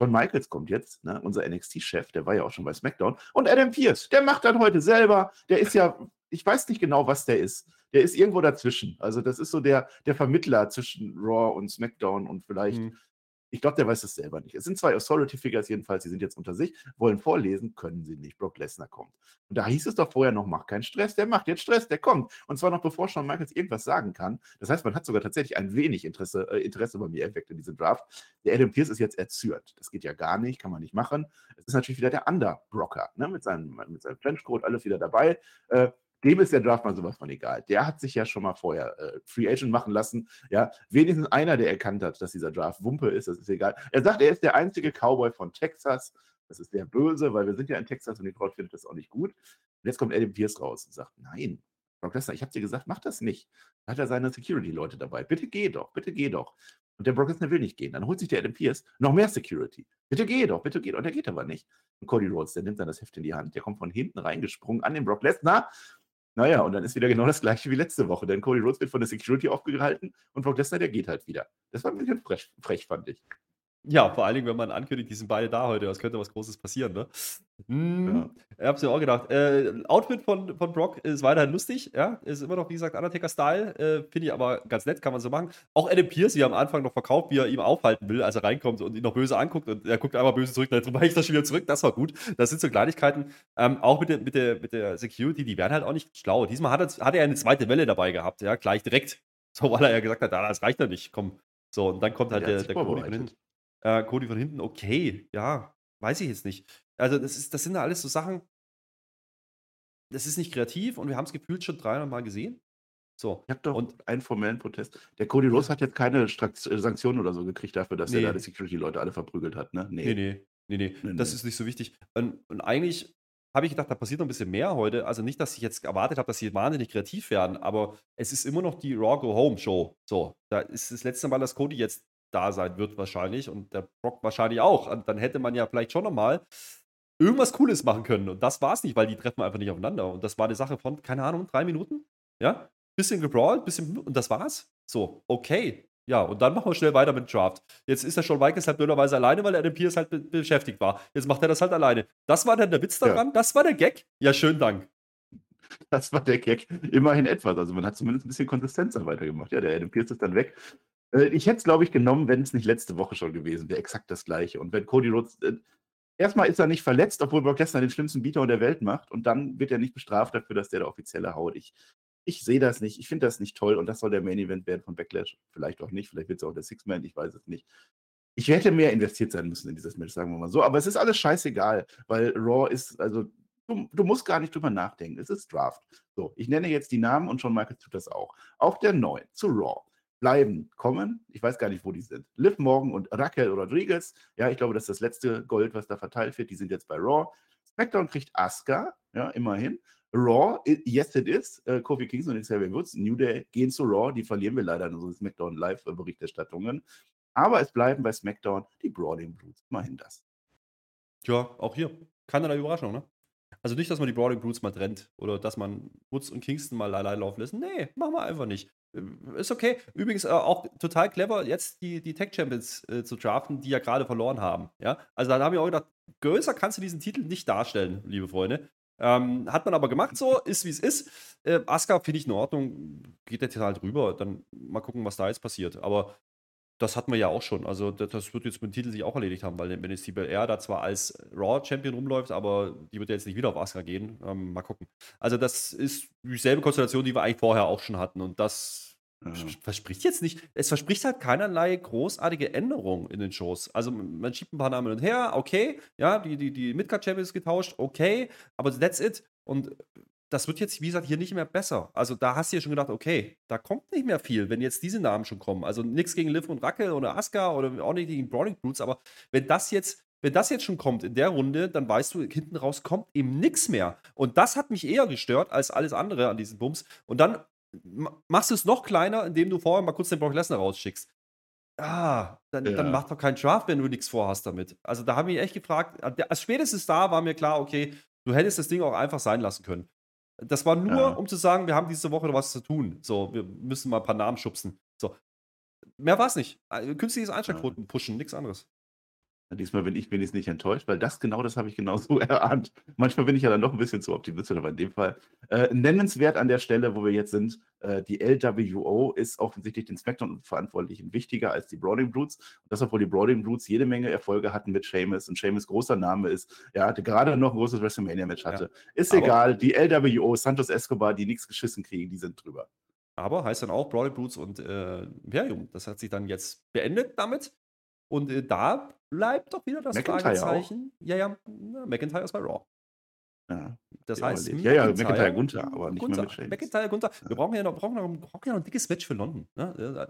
John Michaels kommt jetzt, ne, unser NXT-Chef, der war ja auch schon bei SmackDown. Und Adam Pierce, der macht dann heute selber. Der ist ja, ich weiß nicht genau, was der ist der ist irgendwo dazwischen. Also das ist so der, der Vermittler zwischen Raw und SmackDown und vielleicht, mhm. ich glaube, der weiß es selber nicht. Es sind zwei Authority-Figures jedenfalls, die sind jetzt unter sich, wollen vorlesen, können sie nicht. Brock Lesnar kommt. Und da hieß es doch vorher noch, mach keinen Stress, der macht jetzt Stress, der kommt. Und zwar noch bevor Shawn Michaels irgendwas sagen kann. Das heißt, man hat sogar tatsächlich ein wenig Interesse, äh, Interesse bei mir erweckt in diesem Draft. Der Adam Pierce ist jetzt erzürnt. Das geht ja gar nicht, kann man nicht machen. Es ist natürlich wieder der Underbrocker, ne? mit, seinem, mit seinem Trenchcoat, alles wieder dabei. Äh, dem ist der Draft mal sowas von egal. Der hat sich ja schon mal vorher äh, Free Agent machen lassen. Ja, wenigstens einer, der erkannt hat, dass dieser Draft Wumpe ist, das ist egal. Er sagt, er ist der einzige Cowboy von Texas. Das ist sehr böse, weil wir sind ja in Texas und die Crowd findet das auch nicht gut. Und jetzt kommt Adam Pierce raus und sagt, nein, Brock Lesnar, ich habe dir gesagt, mach das nicht. Da hat er seine Security-Leute dabei. Bitte geh doch, bitte geh doch. Und der Brock Lesnar will nicht gehen. Dann holt sich der Adam Pierce noch mehr Security. Bitte geh doch, bitte geh doch. Und der geht aber nicht. Und Cody Rhodes, der nimmt dann das Heft in die Hand. Der kommt von hinten reingesprungen an den Brock Lesnar naja, und dann ist wieder genau das gleiche wie letzte Woche. Denn Cody Rhodes wird von der Security aufgehalten und Brock Lesnar, der geht halt wieder. Das war ein bisschen frech, frech fand ich. Ja, vor allen Dingen, wenn man ankündigt, die sind beide da heute, es könnte was Großes passieren, ne? Hm, ja. Ich hab's mir auch gedacht. Äh, Outfit von, von Brock ist weiterhin lustig, ja. Ist immer noch, wie gesagt, Undertaker-Style. Äh, Finde ich aber ganz nett, kann man so machen. Auch Adam Pierce, wie er am Anfang noch verkauft, wie er ihm aufhalten will, als er reinkommt und ihn noch böse anguckt und er guckt einmal böse zurück, dann <laughs> mache ich das schon wieder zurück. Das war gut. Das sind so Kleinigkeiten. Ähm, auch mit der, mit, der, mit der Security, die werden halt auch nicht schlau. Diesmal hat er, hat er eine zweite Welle dabei gehabt, ja, gleich direkt. <laughs> So, weil er ja gesagt hat, ah, das reicht ja nicht, komm. So, und dann kommt halt der, der, der Cody. Äh, Cody von hinten, okay, ja, weiß ich jetzt nicht. Also, das, ist, das sind ja alles so Sachen, das ist nicht kreativ und wir haben es gefühlt schon 300 Mal gesehen. So. Ich habe doch und, einen formellen Protest. Der Cody Rose hat jetzt keine äh, Sanktionen oder so gekriegt dafür, dass nee. er da die Security-Leute alle verprügelt hat, ne? Nee. Nee, nee, nee, nee. nee das nee. ist nicht so wichtig. Und, und eigentlich habe ich gedacht, da passiert noch ein bisschen mehr heute. Also nicht, dass ich jetzt erwartet habe, dass sie wahnsinnig kreativ werden, aber es ist immer noch die Raw Go Home Show. So, da ist das letzte Mal, dass Cody jetzt da sein wird wahrscheinlich und der Brock wahrscheinlich auch. Und dann hätte man ja vielleicht schon nochmal irgendwas Cooles machen können. Und das war es nicht, weil die treffen einfach nicht aufeinander. Und das war eine Sache von, keine Ahnung, drei Minuten. Ja, bisschen gebrawlt, bisschen und das war's. So, okay. Ja, und dann machen wir schnell weiter mit dem Draft. Jetzt ist der Shawn Michaels halt blöderweise alleine, weil Adam Pierce halt be beschäftigt war. Jetzt macht er das halt alleine. Das war dann der Witz daran? Ja. Das war der Gag? Ja, schönen Dank. Das war der Gag. Immerhin etwas. Also man hat zumindest ein bisschen Konsistenz weitergemacht. Ja, der Adam Pierce ist dann weg. Äh, ich hätte es, glaube ich, genommen, wenn es nicht letzte Woche schon gewesen wäre. Exakt das gleiche. Und wenn Cody Rhodes. Äh, erstmal ist er nicht verletzt, obwohl Brock Lesnar den schlimmsten Beater der Welt macht. Und dann wird er nicht bestraft dafür, dass der der offizielle haut. Ich, ich sehe das nicht. Ich finde das nicht toll. Und das soll der Main Event werden von Backlash. Vielleicht auch nicht. Vielleicht wird es auch der Six-Man. Ich weiß es nicht. Ich hätte mehr investiert sein müssen in dieses Match, sagen wir mal so. Aber es ist alles scheißegal, weil Raw ist, also du, du, musst gar nicht drüber nachdenken. Es ist Draft. So, ich nenne jetzt die Namen und Shawn Michaels tut das auch. Auch der Neuen zu Raw bleiben kommen. Ich weiß gar nicht, wo die sind. Liv Morgan und Raquel Rodriguez. Ja, ich glaube, das ist das letzte Gold, was da verteilt wird. Die sind jetzt bei Raw. SmackDown kriegt Asuka, ja, immerhin. Raw, yes it is. Uh, Kofi Kingston und Xavier Woods, New Day gehen zu Raw. Die verlieren wir leider in unseren SmackDown Live-Berichterstattungen. Aber es bleiben bei SmackDown die Brawling Brutes. Immerhin das. Ja, auch hier. Keinerlei Überraschung, ne? Also nicht, dass man die Brawling Brutes mal trennt oder dass man Woods und Kingston mal allein laufen lässt. Nee, machen wir einfach nicht. Ist okay. Übrigens äh, auch total clever, jetzt die, die Tech Champions äh, zu draften, die ja gerade verloren haben. Ja? Also da habe ich auch gedacht, größer kannst du diesen Titel nicht darstellen, liebe Freunde. Ähm, hat man aber gemacht so, ist wie es ist. Äh, Asuka finde ich in Ordnung, geht jetzt halt drüber. Dann mal gucken, was da jetzt passiert. Aber das hatten wir ja auch schon. Also das, das wird jetzt mit dem Titel sich auch erledigt haben, weil wenn jetzt die Bel Air da zwar als Raw-Champion rumläuft, aber die wird ja jetzt nicht wieder auf Asuka gehen. Ähm, mal gucken. Also das ist dieselbe Konstellation, die wir eigentlich vorher auch schon hatten. Und das ja. verspricht jetzt nicht, es verspricht halt keinerlei großartige Änderungen in den Shows. Also man schiebt ein paar Namen hin und her, okay, ja, die, die, die Midcard-Champions getauscht, okay, aber that's it. Und das wird jetzt, wie gesagt, hier nicht mehr besser. Also da hast du ja schon gedacht, okay, da kommt nicht mehr viel, wenn jetzt diese Namen schon kommen. Also nichts gegen Liv und Rackel oder Asuka oder auch nicht gegen Brawling Brutes, aber wenn das jetzt, wenn das jetzt schon kommt in der Runde, dann weißt du, hinten raus kommt eben nichts mehr. Und das hat mich eher gestört als alles andere an diesen Bums. Und dann machst du es noch kleiner, indem du vorher mal kurz den Brock Lesnar rausschickst. Ah, dann, ja. dann mach doch keinen Draft, wenn du nichts vorhast damit. Also da habe ich mich echt gefragt, als spätestens da war mir klar, okay, du hättest das Ding auch einfach sein lassen können. Das war nur, ja. um zu sagen, wir haben diese Woche noch was zu tun. So, wir müssen mal ein paar Namen schubsen. So. Mehr war es nicht. Äh, künstliches Einschaltquoten pushen, nichts anderes. Diesmal bin ich wenigstens nicht enttäuscht, weil das genau das habe ich <laughs> genauso erahnt. Manchmal bin ich ja dann noch ein bisschen zu optimistisch, aber in dem Fall äh, nennenswert an der Stelle, wo wir jetzt sind, äh, die LWO ist offensichtlich den SmackDown-Verantwortlichen wichtiger als die Brawling Brutes. Und das, obwohl die Brawling Brutes jede Menge Erfolge hatten mit Sheamus und Sheamus großer Name ist, ja, gerade noch ein großes WrestleMania-Match hatte. Ja. Ist aber egal, die LWO, Santos Escobar, die nichts geschissen kriegen, die sind drüber. Aber heißt dann auch Brawling Brutes und äh, Imperium. Das hat sich dann jetzt beendet damit. Und äh, da bleibt doch wieder das McIntyre Fragezeichen. Auch? Ja, ja, McIntyre ist bei Raw. Ja, das heißt, ja, ja, McIntyre Gunther, aber nicht Gunther. mehr mit. McIntyre Gunther. Wir brauchen ja noch, brauchen noch, brauchen ja noch ein dickes Match für London. Ne?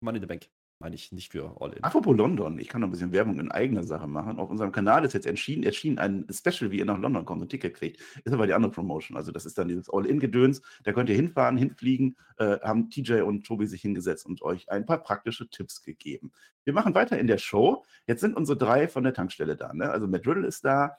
Mann in the Bank meine ich, nicht für All-In. Apropos London, ich kann noch ein bisschen Werbung in eigener Sache machen. Auf unserem Kanal ist jetzt erschienen, erschienen ein Special, wie ihr nach London kommt und Ticket kriegt. Ist aber die andere Promotion. Also das ist dann dieses All-In-Gedöns. Da könnt ihr hinfahren, hinfliegen, äh, haben TJ und Tobi sich hingesetzt und euch ein paar praktische Tipps gegeben. Wir machen weiter in der Show. Jetzt sind unsere drei von der Tankstelle da. Ne? Also Matt Riddle ist da,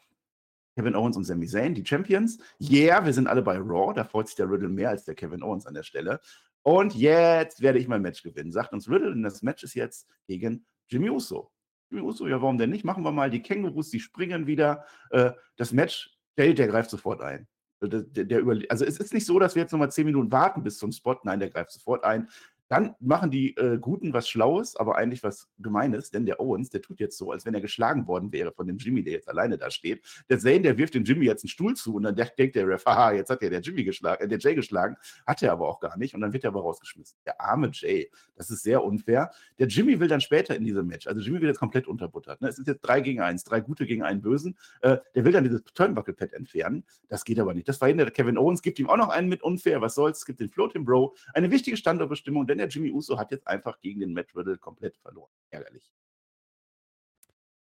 Kevin Owens und Sami Zayn, die Champions. Yeah, wir sind alle bei Raw. Da freut sich der Riddle mehr als der Kevin Owens an der Stelle. Und jetzt werde ich mein Match gewinnen, sagt uns Riddle. Und das Match ist jetzt gegen Jimmy Uso. Jimmy Uso, ja, warum denn nicht? Machen wir mal die Kängurus, die springen wieder. Äh, das Match, der, der greift sofort ein. Der, der, der also es ist nicht so, dass wir jetzt nochmal zehn Minuten warten bis zum Spot. Nein, der greift sofort ein. Dann machen die äh, Guten was Schlaues, aber eigentlich was Gemeines, denn der Owens, der tut jetzt so, als wenn er geschlagen worden wäre von dem Jimmy, der jetzt alleine da steht. Der Zane, der wirft dem Jimmy jetzt einen Stuhl zu und dann denkt der Ref, haha, jetzt hat ja der Jimmy geschlagen, äh, der Jay geschlagen, hat er aber auch gar nicht und dann wird er aber rausgeschmissen. Der arme Jay, das ist sehr unfair. Der Jimmy will dann später in diesem Match, also Jimmy wird jetzt komplett unterbuttert. Ne? Es ist jetzt drei gegen eins, drei Gute gegen einen Bösen. Äh, der will dann dieses Turnbuckle-Pad entfernen. Das geht aber nicht. Das verhindert Kevin Owens, gibt ihm auch noch einen mit unfair. Was soll's? Gibt den Floating Bro. Eine wichtige Standortbestimmung, denn der Jimmy Uso hat jetzt einfach gegen den Matt Riddle komplett verloren. Ärgerlich.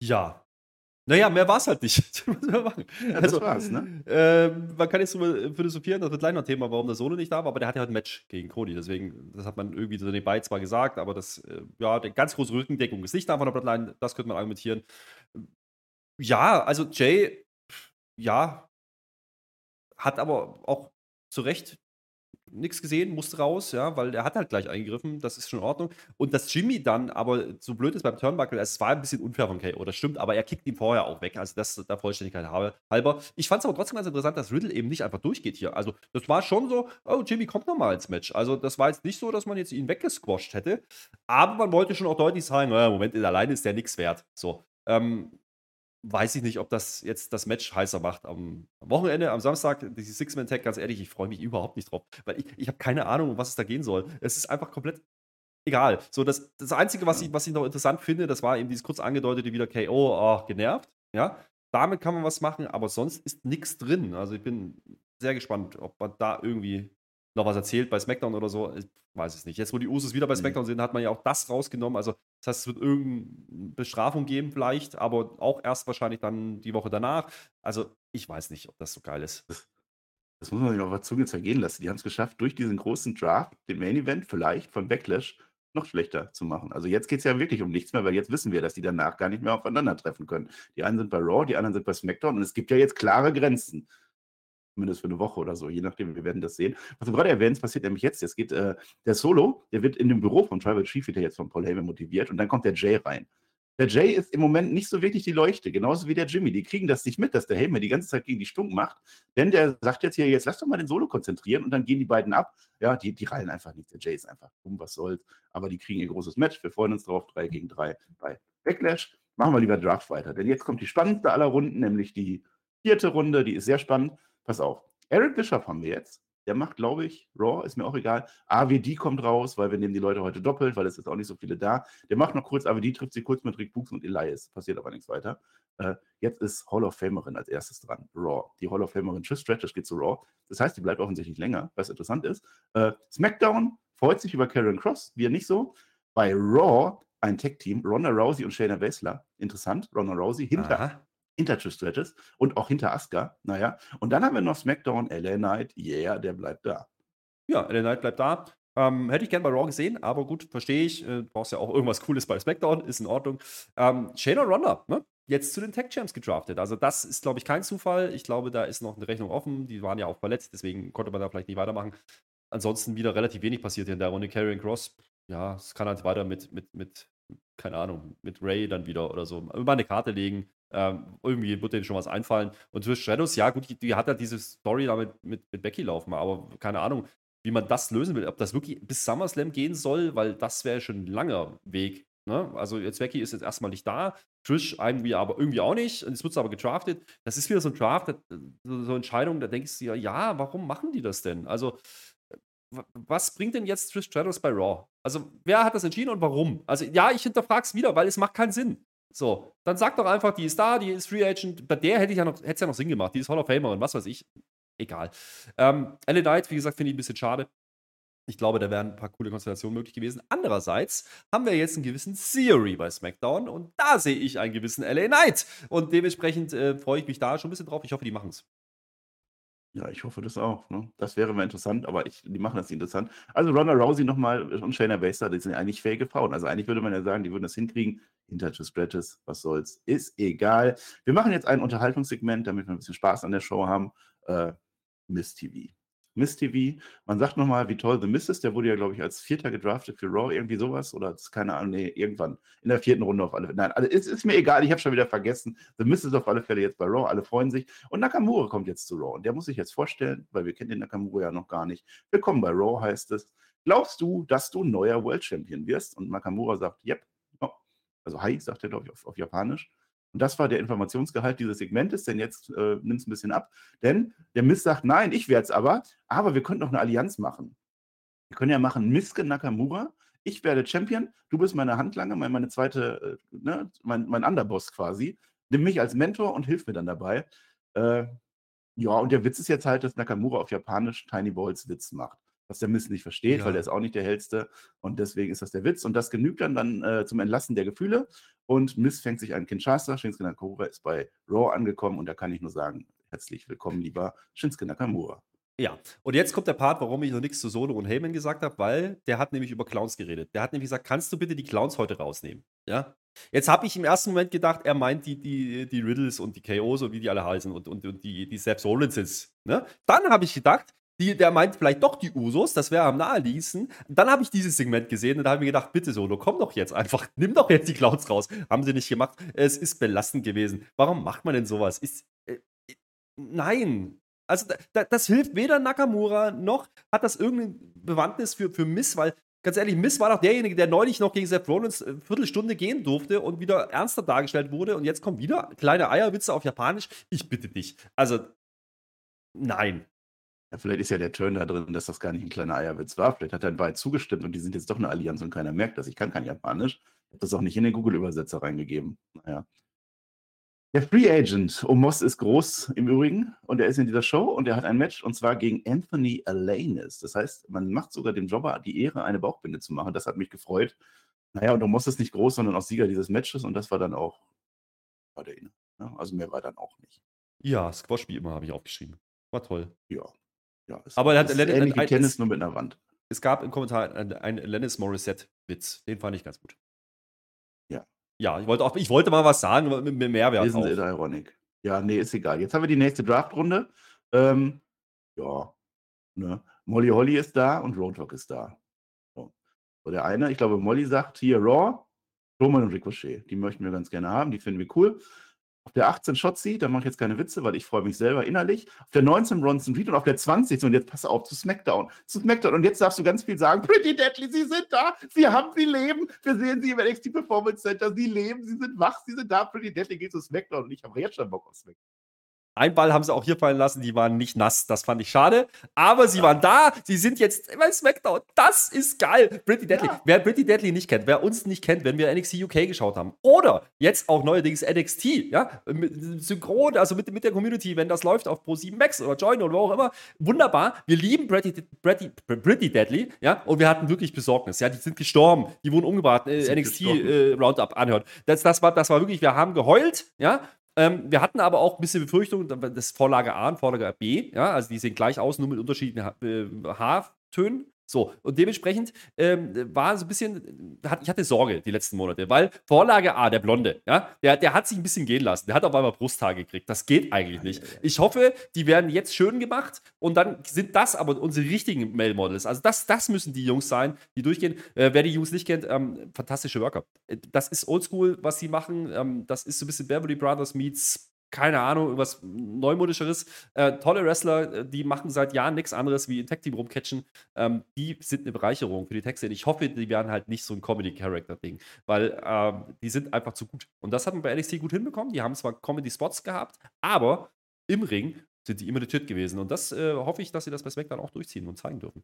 Ja. Naja, mehr war es halt nicht. <laughs> ja, also, das war's, ne? Äh, man kann jetzt darüber philosophieren, das wird gleich noch Thema, warum der Solo nicht da war, aber der hatte halt ein Match gegen Cody. Deswegen, das hat man irgendwie so nebenbei zwar gesagt, aber das, äh, ja, die ganz große Rückendeckung ist nicht da von der Bloodline, das könnte man argumentieren. Ja, also Jay, ja, hat aber auch zu Recht nichts gesehen, musste raus, ja, weil er hat halt gleich eingegriffen, das ist schon in Ordnung. Und dass Jimmy dann aber so blöd ist beim Turnbuckle, es war ein bisschen unfair von KO, das stimmt, aber er kickt ihn vorher auch weg, also das der Vollständigkeit halber. Ich fand es aber trotzdem ganz interessant, dass Riddle eben nicht einfach durchgeht hier. Also das war schon so, oh, Jimmy kommt nochmal ins Match. Also das war jetzt nicht so, dass man jetzt ihn weggesquasht hätte, aber man wollte schon auch deutlich sagen, naja, Moment, alleine ist der nichts wert. So. Ähm, weiß ich nicht, ob das jetzt das Match heißer macht am, Wochenende, am Samstag, diese Six-Man-Tag, ganz ehrlich, ich freue mich überhaupt nicht drauf, weil ich, ich habe keine Ahnung, um was es da gehen soll. Es ist einfach komplett egal. So, das, das Einzige, was ich, was ich noch interessant finde, das war eben dieses kurz angedeutete wieder KO, oh, genervt, ja. Damit kann man was machen, aber sonst ist nichts drin. Also ich bin sehr gespannt, ob man da irgendwie noch was erzählt bei SmackDown oder so. Ich weiß es nicht. Jetzt, wo die Usos wieder bei SmackDown mhm. sind, hat man ja auch das rausgenommen. Also, das heißt, es wird irgendeine Bestrafung geben, vielleicht, aber auch erst wahrscheinlich dann die Woche danach. Also, ich weiß nicht, ob das so geil ist. Das, muss man sich auf der Zunge zergehen lassen. Die haben es geschafft, durch diesen großen Draft, den Main Event vielleicht von Backlash, noch schlechter zu machen. Also jetzt geht es ja wirklich um nichts mehr, weil jetzt wissen wir, dass die danach gar nicht mehr aufeinandertreffen können. Die einen sind bei Raw, die anderen sind bei SmackDown und es gibt ja jetzt klare Grenzen. Zumindest für eine Woche oder so, je nachdem, wir werden das sehen. Was du gerade erwähnst, passiert nämlich jetzt. Es geht äh, der Solo, der wird in dem Büro von Tribal Chief wird jetzt von Paul Heyman motiviert und dann kommt der Jay rein. Der Jay ist im Moment nicht so wirklich die Leuchte, genauso wie der Jimmy. Die kriegen das nicht mit, dass der Heyman die ganze Zeit gegen die Stunk macht. Denn der sagt jetzt hier, jetzt lass doch mal den Solo konzentrieren und dann gehen die beiden ab. Ja, die, die rallen einfach nicht. Der Jay ist einfach dumm, was soll's. Aber die kriegen ihr großes Match. Wir freuen uns drauf. 3 gegen 3 bei Backlash. Machen wir lieber Draft weiter. Denn jetzt kommt die spannendste aller Runden, nämlich die vierte Runde. Die ist sehr spannend. Pass auf. Eric Bischoff haben wir jetzt. Der macht, glaube ich, Raw, ist mir auch egal. AWD kommt raus, weil wir nehmen die Leute heute doppelt, weil es ist auch nicht so viele da. Der macht noch kurz AWD, trifft sie kurz mit Rick Books und Elias. Passiert aber nichts weiter. Äh, jetzt ist Hall of Famerin als erstes dran, Raw. Die Hall of Famerin Trish Stratus geht zu Raw. Das heißt, die bleibt offensichtlich länger, was interessant ist. Äh, SmackDown freut sich über Karen Cross, wir nicht so. Bei Raw ein Tech-Team, Ronda Rousey und Shayna Baszler. Interessant, Ronda Rousey hinter Aha hinter Trish Stratus und auch hinter Asuka. Naja, und dann haben wir noch SmackDown, LA Knight. Yeah, der bleibt da. Ja, LA Knight bleibt da. Ähm, hätte ich gern bei Raw gesehen, aber gut, verstehe ich. Äh, brauchst ja auch irgendwas Cooles bei SmackDown, ist in Ordnung. Ähm, Shayna Ronda, ne? Jetzt zu den Tech Champs gedraftet. Also, das ist, glaube ich, kein Zufall. Ich glaube, da ist noch eine Rechnung offen. Die waren ja auch verletzt, deswegen konnte man da vielleicht nicht weitermachen. Ansonsten wieder relativ wenig passiert hier in der Runde. Karrion Cross, ja, es kann halt weiter mit, mit, mit, keine Ahnung, mit Ray dann wieder oder so. Über eine Karte legen. Ähm, irgendwie wird denen schon was einfallen. Und Trish Stratus, ja, gut, die, die hat ja diese Story damit mit, mit Becky laufen, aber keine Ahnung, wie man das lösen will. Ob das wirklich bis SummerSlam gehen soll, weil das wäre schon ein langer Weg. Ne? Also, jetzt Becky ist jetzt erstmal nicht da. Trish irgendwie aber irgendwie auch nicht. Und jetzt wird es aber gedraftet. Das ist wieder so ein Draft, so, so Entscheidung, da denkst du ja, ja, warum machen die das denn? Also, was bringt denn jetzt Trish Stratus bei Raw? Also, wer hat das entschieden und warum? Also, ja, ich hinterfrage es wieder, weil es macht keinen Sinn. So, dann sag doch einfach, die ist da, die ist Free Agent. Bei der hätte ich ja noch, hätte es ja noch Sinn gemacht. Die ist Hall of Famerin, was weiß ich. Egal. Ähm, LA Knight, wie gesagt, finde ich ein bisschen schade. Ich glaube, da wären ein paar coole Konstellationen möglich gewesen. Andererseits haben wir jetzt einen gewissen Theory bei SmackDown und da sehe ich einen gewissen LA Knight. Und dementsprechend äh, freue ich mich da schon ein bisschen drauf. Ich hoffe, die machen es. Ja, ich hoffe das auch. Ne? Das wäre mal interessant, aber ich, die machen das nicht interessant. Also Ronda Rousey nochmal und Shayna Baszler, die sind eigentlich fähige Frauen. Also eigentlich würde man ja sagen, die würden das hinkriegen. Hinter Trish Stratus, was soll's, ist egal. Wir machen jetzt ein Unterhaltungssegment, damit wir ein bisschen Spaß an der Show haben. Äh, Miss TV. Miss TV. Man sagt nochmal, wie toll The Miss ist. Der wurde ja, glaube ich, als Vierter gedraftet für Raw, irgendwie sowas. Oder ist keine Ahnung, nee, irgendwann in der vierten Runde auf alle Fälle. Nein, also ist, ist mir egal, ich habe schon wieder vergessen. The Miss ist auf alle Fälle jetzt bei Raw, alle freuen sich. Und Nakamura kommt jetzt zu Raw. Und der muss sich jetzt vorstellen, weil wir kennen den Nakamura ja noch gar nicht. Willkommen bei Raw heißt es. Glaubst du, dass du neuer World Champion wirst? Und Nakamura sagt, yep. Oh. Also Hi, sagt er, glaube ich, auf, auf Japanisch. Und das war der Informationsgehalt dieses Segmentes, denn jetzt äh, nimmt es ein bisschen ab. Denn der Mist sagt, nein, ich werde es aber, aber wir könnten noch eine Allianz machen. Wir können ja machen Miske Nakamura, ich werde Champion, du bist meine Handlanger, meine, meine zweite, äh, ne, mein, mein Underboss quasi. Nimm mich als Mentor und hilf mir dann dabei. Äh, ja, und der Witz ist jetzt halt, dass Nakamura auf Japanisch Tiny Balls Witz macht was der Mist nicht versteht, ja. weil der ist auch nicht der hellste. Und deswegen ist das der Witz. Und das genügt dann, dann äh, zum Entlassen der Gefühle. Und Miss fängt sich an Kinshasa. Shinsuke Nakamura ist bei Raw angekommen und da kann ich nur sagen, herzlich willkommen, lieber Shinsuke Nakamura. Ja, und jetzt kommt der Part, warum ich noch nichts zu Solo und Heyman gesagt habe, weil der hat nämlich über Clowns geredet. Der hat nämlich gesagt, kannst du bitte die Clowns heute rausnehmen? Ja. Jetzt habe ich im ersten Moment gedacht, er meint die, die, die Riddles und die KOs und wie die alle heißen und, und, und die, die Seth Rollinses. Ne? Dann habe ich gedacht, die, der meint vielleicht doch die Usos, das wäre am naheliegendsten. Dann habe ich dieses Segment gesehen und da habe ich mir gedacht, bitte Solo, komm doch jetzt einfach, <laughs> nimm doch jetzt die Clowns raus. Haben sie nicht gemacht. Es ist belastend gewesen. Warum macht man denn sowas? Ist, äh, nein, also da, das hilft weder Nakamura noch hat das irgendeine Bewandtnis für, für Miss, weil ganz ehrlich, Miss war doch derjenige, der neulich noch gegen Seth Rollins eine Viertelstunde gehen durfte und wieder ernster dargestellt wurde und jetzt kommen wieder kleine Eierwitze auf Japanisch. Ich bitte dich. Also, nein. Ja, vielleicht ist ja der Turn da drin, dass das gar nicht ein kleiner Eierwitz war. Vielleicht hat er weit zugestimmt und die sind jetzt doch eine Allianz und keiner merkt das. Ich kann kein Japanisch. Ich habe das auch nicht in den Google-Übersetzer reingegeben. Naja. Der Free Agent Omos ist groß im Übrigen und er ist in dieser Show und er hat ein Match und zwar gegen Anthony Alanis. Das heißt, man macht sogar dem Jobber die Ehre, eine Bauchbinde zu machen. Das hat mich gefreut. Naja, und Omos ist nicht groß, sondern auch Sieger dieses Matches und das war dann auch war der Inne. Ja, ne? also mehr war dann auch nicht. Ja, Squash wie immer habe ich aufgeschrieben. War toll. Ja. Ja Aber er hat ähnlich wie Tennis nur mit einer Wand. Es gab im Kommentar einen, Lennis Morissette-Witz. Den fand ich ganz gut. Ja, ich wollte, auch, ich wollte mal was sagen mit, mit Mehrwert. Isn't it ironic? Ja, nee, ist egal. Jetzt haben wir die nächste Draftrunde. Ähm, ja, ne? Molly Holly ist da und Roadhog ist da. So. so. der eine, ich glaube, Molly sagt hier Raw, Roman und Ricochet. Die möchten wir ganz gerne haben, die finden wir cool. Auf der 18 Shotzi, da mache ich jetzt keine Witze, weil ich freue mich selber innerlich. Auf der 19 Bronson Reed und auf der 20, und jetzt pass auf, zu SmackDown. Zu SmackDown. Und jetzt darfst du ganz viel sagen. Pretty Deadly, sie sind da. Sie haben, sie leben. Wir sehen sie im NXT Performance Center. Sie leben, sie sind wach, sie sind da. Pretty Deadly geht zu SmackDown. Und ich habe jetzt schon Bock auf SmackDown. Ein Ball haben sie auch hier fallen lassen, die waren nicht nass. Das fand ich schade. Aber sie ja. waren da. Sie sind jetzt bei SmackDown. Das ist geil. Pretty Deadly. Ja. Wer Pretty Deadly nicht kennt, wer uns nicht kennt, wenn wir NXT UK geschaut haben. Oder jetzt auch neuerdings NXT, ja, synchron, also mit, mit der Community, wenn das läuft auf Pro7 Max oder Join oder wo auch immer. Wunderbar. Wir lieben Pretty, Pretty, Pretty Deadly, ja, und wir hatten wirklich Besorgnis. Ja, die sind gestorben. Die wurden umgebracht. Äh, NXT äh, Roundup anhört. Das, das, war, das war wirklich, wir haben geheult, ja, ähm, wir hatten aber auch ein bisschen Befürchtung, das Vorlage A und Vorlage B, ja, also die sehen gleich aus, nur mit unterschiedlichen äh, Haartönen. So, und dementsprechend ähm, war so ein bisschen, ich hatte Sorge die letzten Monate, weil Vorlage A, der Blonde, ja, der, der hat sich ein bisschen gehen lassen. Der hat auf einmal Brusthaar gekriegt. Das geht eigentlich nicht. Ich hoffe, die werden jetzt schön gemacht und dann sind das aber unsere richtigen Male Models. Also, das, das müssen die Jungs sein, die durchgehen. Äh, wer die Jungs nicht kennt, ähm, fantastische Worker. Äh, das ist oldschool, was sie machen. Ähm, das ist so ein bisschen Beverly Brothers meets keine Ahnung, irgendwas Neumodischeres. Äh, tolle Wrestler, äh, die machen seit Jahren nichts anderes wie in Tag Team rumcatchen. Ähm, die sind eine Bereicherung für die Texte. Ich hoffe, die werden halt nicht so ein Comedy-Character-Ding, weil ähm, die sind einfach zu gut. Und das hat man bei NXT gut hinbekommen. Die haben zwar Comedy-Spots gehabt, aber im Ring sind die immer legit gewesen. Und das äh, hoffe ich, dass sie das bei SmackDown auch durchziehen und zeigen dürfen.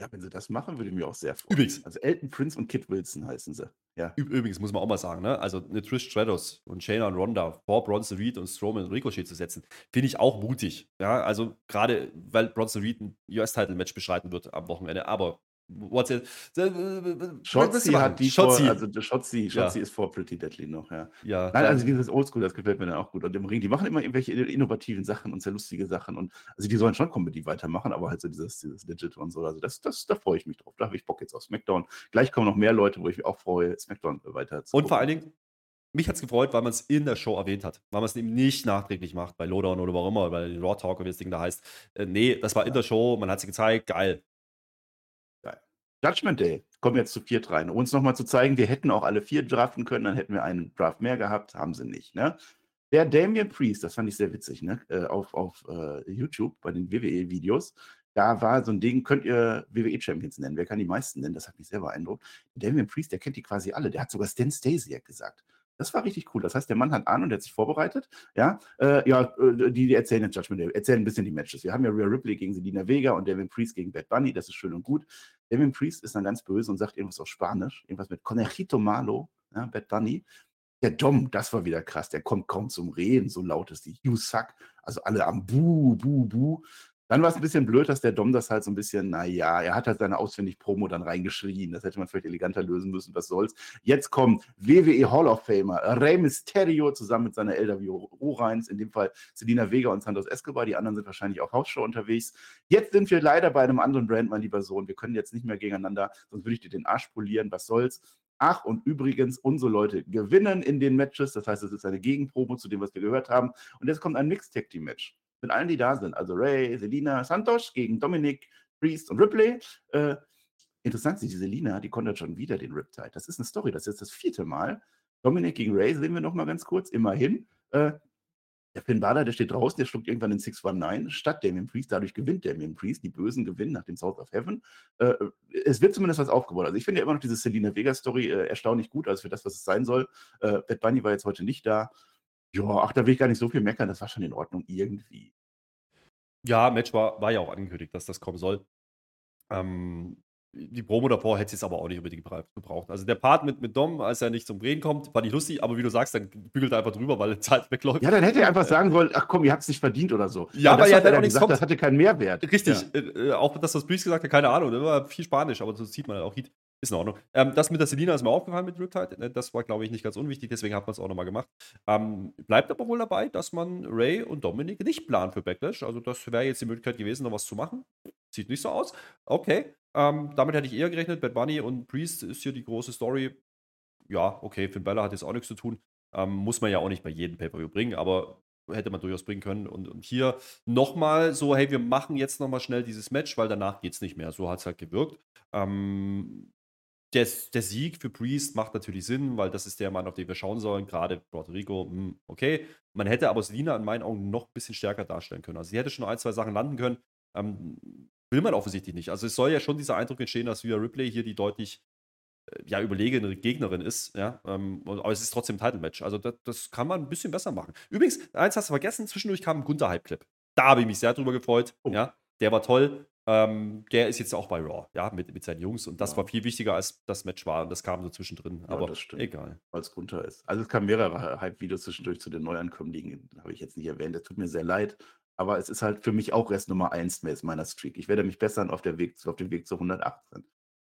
Ja, wenn sie das machen, würde ich mich auch sehr freuen. Übrigens. Also Elton Prince und Kit Wilson heißen sie. Ja. Übrigens muss man auch mal sagen, ne? Also eine Trish Stratus und Shayna und Ronda vor Bronson Reed und Strowman und Ricochet zu setzen, finde ich auch mutig. Ja, also gerade weil Bronson Reed ein US-Title-Match beschreiten wird am Wochenende, aber What's it? Shotzi hat die Shotzi. Vor, also Shotzi, Shotzi ja. ist vor Pretty Deadly noch, ja. ja Nein, also dieses Oldschool, das gefällt mir dann auch gut. Und im Ring, die machen immer irgendwelche innovativen Sachen und sehr lustige Sachen. Und also die sollen schon Comedy weitermachen, aber halt so dieses, dieses Legit und so. Also das, das, da freue ich mich drauf. Da habe ich Bock jetzt auf SmackDown. Gleich kommen noch mehr Leute, wo ich mich auch freue, SmackDown weiter zu. Und vor allen Dingen, mich hat es gefreut, weil man es in der Show erwähnt hat. Weil man es eben nicht nachträglich macht, bei Lowdown oder warum immer, bei Raw Talk, wie das Ding da heißt. Äh, nee, das war in der Show, man hat sie gezeigt, geil. Judgment Day. Kommen jetzt zu viert rein. Um uns nochmal zu zeigen, wir hätten auch alle vier draften können, dann hätten wir einen Draft mehr gehabt, haben sie nicht. Ne? Der Damien Priest, das fand ich sehr witzig, ne? Äh, auf, auf uh, YouTube bei den WWE-Videos. Da war so ein Ding, könnt ihr WWE-Champions nennen? Wer kann die meisten nennen? Das hat mich sehr beeindruckt. Damien Priest, der kennt die quasi alle. Der hat sogar Stan Stasiak gesagt. Das war richtig cool. Das heißt, der Mann hat an und hat sich vorbereitet. Ja, äh, ja äh, die, die erzählen jetzt Judgment Day, erzählen ein bisschen die Matches. Wir haben ja Rhea Ripley gegen Selina Vega und Devin Priest gegen Bad Bunny. Das ist schön und gut. Devin Priest ist dann ganz böse und sagt irgendwas auf Spanisch. Irgendwas mit Conejito Malo, ja, Bad Bunny. Der Dom, das war wieder krass. Der kommt kaum zum Reden. So laut ist die You suck. Also alle am Bu, Bu, Bu. Dann war es ein bisschen blöd, dass der Dom das halt so ein bisschen, naja, er hat halt seine auswendig Promo dann reingeschrien. Das hätte man vielleicht eleganter lösen müssen, was soll's. Jetzt kommt WWE Hall of Famer Rey Mysterio zusammen mit seiner LWO Reins, in dem Fall Selina Vega und Santos Escobar. Die anderen sind wahrscheinlich auf Hausshow unterwegs. Jetzt sind wir leider bei einem anderen Brand, mein lieber Sohn. Wir können jetzt nicht mehr gegeneinander, sonst würde ich dir den Arsch polieren. Was soll's? Ach, und übrigens, unsere Leute gewinnen in den Matches. Das heißt, es ist eine Gegenprobe zu dem, was wir gehört haben. Und jetzt kommt ein Mixed Tag Team Match mit allen, die da sind. Also Ray, Selina, Santos gegen Dominic, Priest und Ripley. Äh, interessant, diese Selina, die konnte schon wieder den Riptide. Das ist eine Story, das ist jetzt das vierte Mal. Dominic gegen Ray sehen wir noch mal ganz kurz, immerhin. Äh, der Finn Balor, der steht draußen, der schluckt irgendwann den 619 statt Damien Priest. Dadurch gewinnt Damien Priest. Die Bösen gewinnen nach dem South of Heaven. Äh, es wird zumindest was aufgebaut. Also ich finde ja immer noch diese Selina Vega-Story äh, erstaunlich gut, also für das, was es sein soll. Äh, Bad Bunny war jetzt heute nicht da. Ja, ach, da will ich gar nicht so viel meckern. Das war schon in Ordnung irgendwie. Ja, Match war, war ja auch angekündigt, dass das kommen soll. Ähm, die Promo davor hätte es aber auch nicht unbedingt gebraucht. Also der Part mit, mit Dom, als er nicht zum Reden kommt, fand ich lustig, aber wie du sagst, dann bügelt er einfach drüber, weil Zeit wegläuft. Ja, dann hätte er einfach sagen wollen, ach komm, ihr habt es nicht verdient oder so. Ja, aber, aber ja, dann auch gesagt, kommt. das hatte keinen Mehrwert. Richtig, ja. äh, auch das, was Priest gesagt hat, keine Ahnung, das war viel Spanisch, aber so sieht man halt auch Heat. Ist in Ordnung. Ähm, das mit der Selina ist mir aufgefallen mit Riptide. Ne, das war, glaube ich, nicht ganz unwichtig, deswegen hat man es auch nochmal gemacht. Ähm, bleibt aber wohl dabei, dass man Ray und Dominic nicht plant für Backlash. Also, das wäre jetzt die Möglichkeit gewesen, noch was zu machen. Sieht nicht so aus. Okay. Ähm, damit hätte ich eher gerechnet. Bad Bunny und Priest ist hier die große Story. Ja, okay, Finn Bella hat jetzt auch nichts zu tun. Ähm, muss man ja auch nicht bei jedem Pay-Per-View bringen, aber hätte man durchaus bringen können. Und, und hier nochmal so, hey, wir machen jetzt nochmal schnell dieses Match, weil danach geht es nicht mehr. So hat es halt gewirkt. Ähm, der, der Sieg für Priest macht natürlich Sinn, weil das ist der Mann, auf den wir schauen sollen. Gerade Puerto Rico, mh, hm, okay. Man hätte aber Selina in meinen Augen noch ein bisschen stärker darstellen können. Also sie hätte schon ein, zwei Sachen landen können. Ähm, will man offensichtlich nicht. Also es soll ja schon dieser Eindruck entstehen, dass Rhea Ripley hier die deutlich äh, ja, überlegene Gegnerin ist, ja, ähm, aber es ist trotzdem ein Title-Match. Also das, das, kann man ein bisschen besser machen. Übrigens, eins hast du vergessen, zwischendurch kam ein Gunther-Hype-Clip. Da habe ich mich sehr drüber gefreut. Oh. Ja, der war toll. Ähm, der ist jetzt auch bei Raw, ja, mit, mit seinen Jungs. Und das ja. war viel wichtiger, als das Match war. Und das kam so zwischendrin. Ja, Aber egal. Weil es runter ist. Also es kamen mehrere Hype-Videos zwischendurch zu den Neuankömmlingen. Habe ich jetzt nicht erwähnt. Das tut mir sehr leid. Aber es ist halt für mich auch Rest Nummer 1 meiner Streak. Ich werde mich bessern auf, der Weg, auf dem Weg zu 118.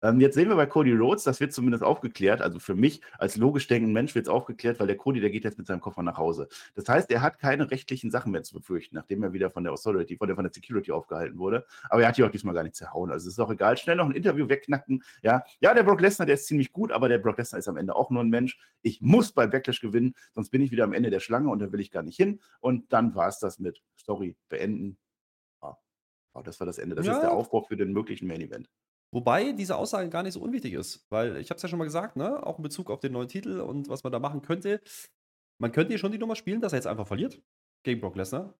Ähm, jetzt sehen wir bei Cody Rhodes, das wird zumindest aufgeklärt. Also für mich als logisch denkenden Mensch wird es aufgeklärt, weil der Cody, der geht jetzt mit seinem Koffer nach Hause. Das heißt, er hat keine rechtlichen Sachen mehr zu befürchten, nachdem er wieder von der Authority, von der, von der Security aufgehalten wurde. Aber er hat hier auch diesmal gar nicht zerhauen. Also es ist auch egal. Schnell noch ein Interview wegknacken. Ja, ja der Brock Lesnar, der ist ziemlich gut, aber der Brock Lesnar ist am Ende auch nur ein Mensch. Ich muss bei Backlash gewinnen, sonst bin ich wieder am Ende der Schlange und da will ich gar nicht hin. Und dann war es das mit Story beenden. Oh, das war das Ende. Das ja. ist der Aufbau für den möglichen Main Event. Wobei diese Aussage gar nicht so unwichtig ist, weil ich habe es ja schon mal gesagt, ne? auch in Bezug auf den neuen Titel und was man da machen könnte. Man könnte hier schon die Nummer spielen, dass er jetzt einfach verliert gegen Brock Lesnar.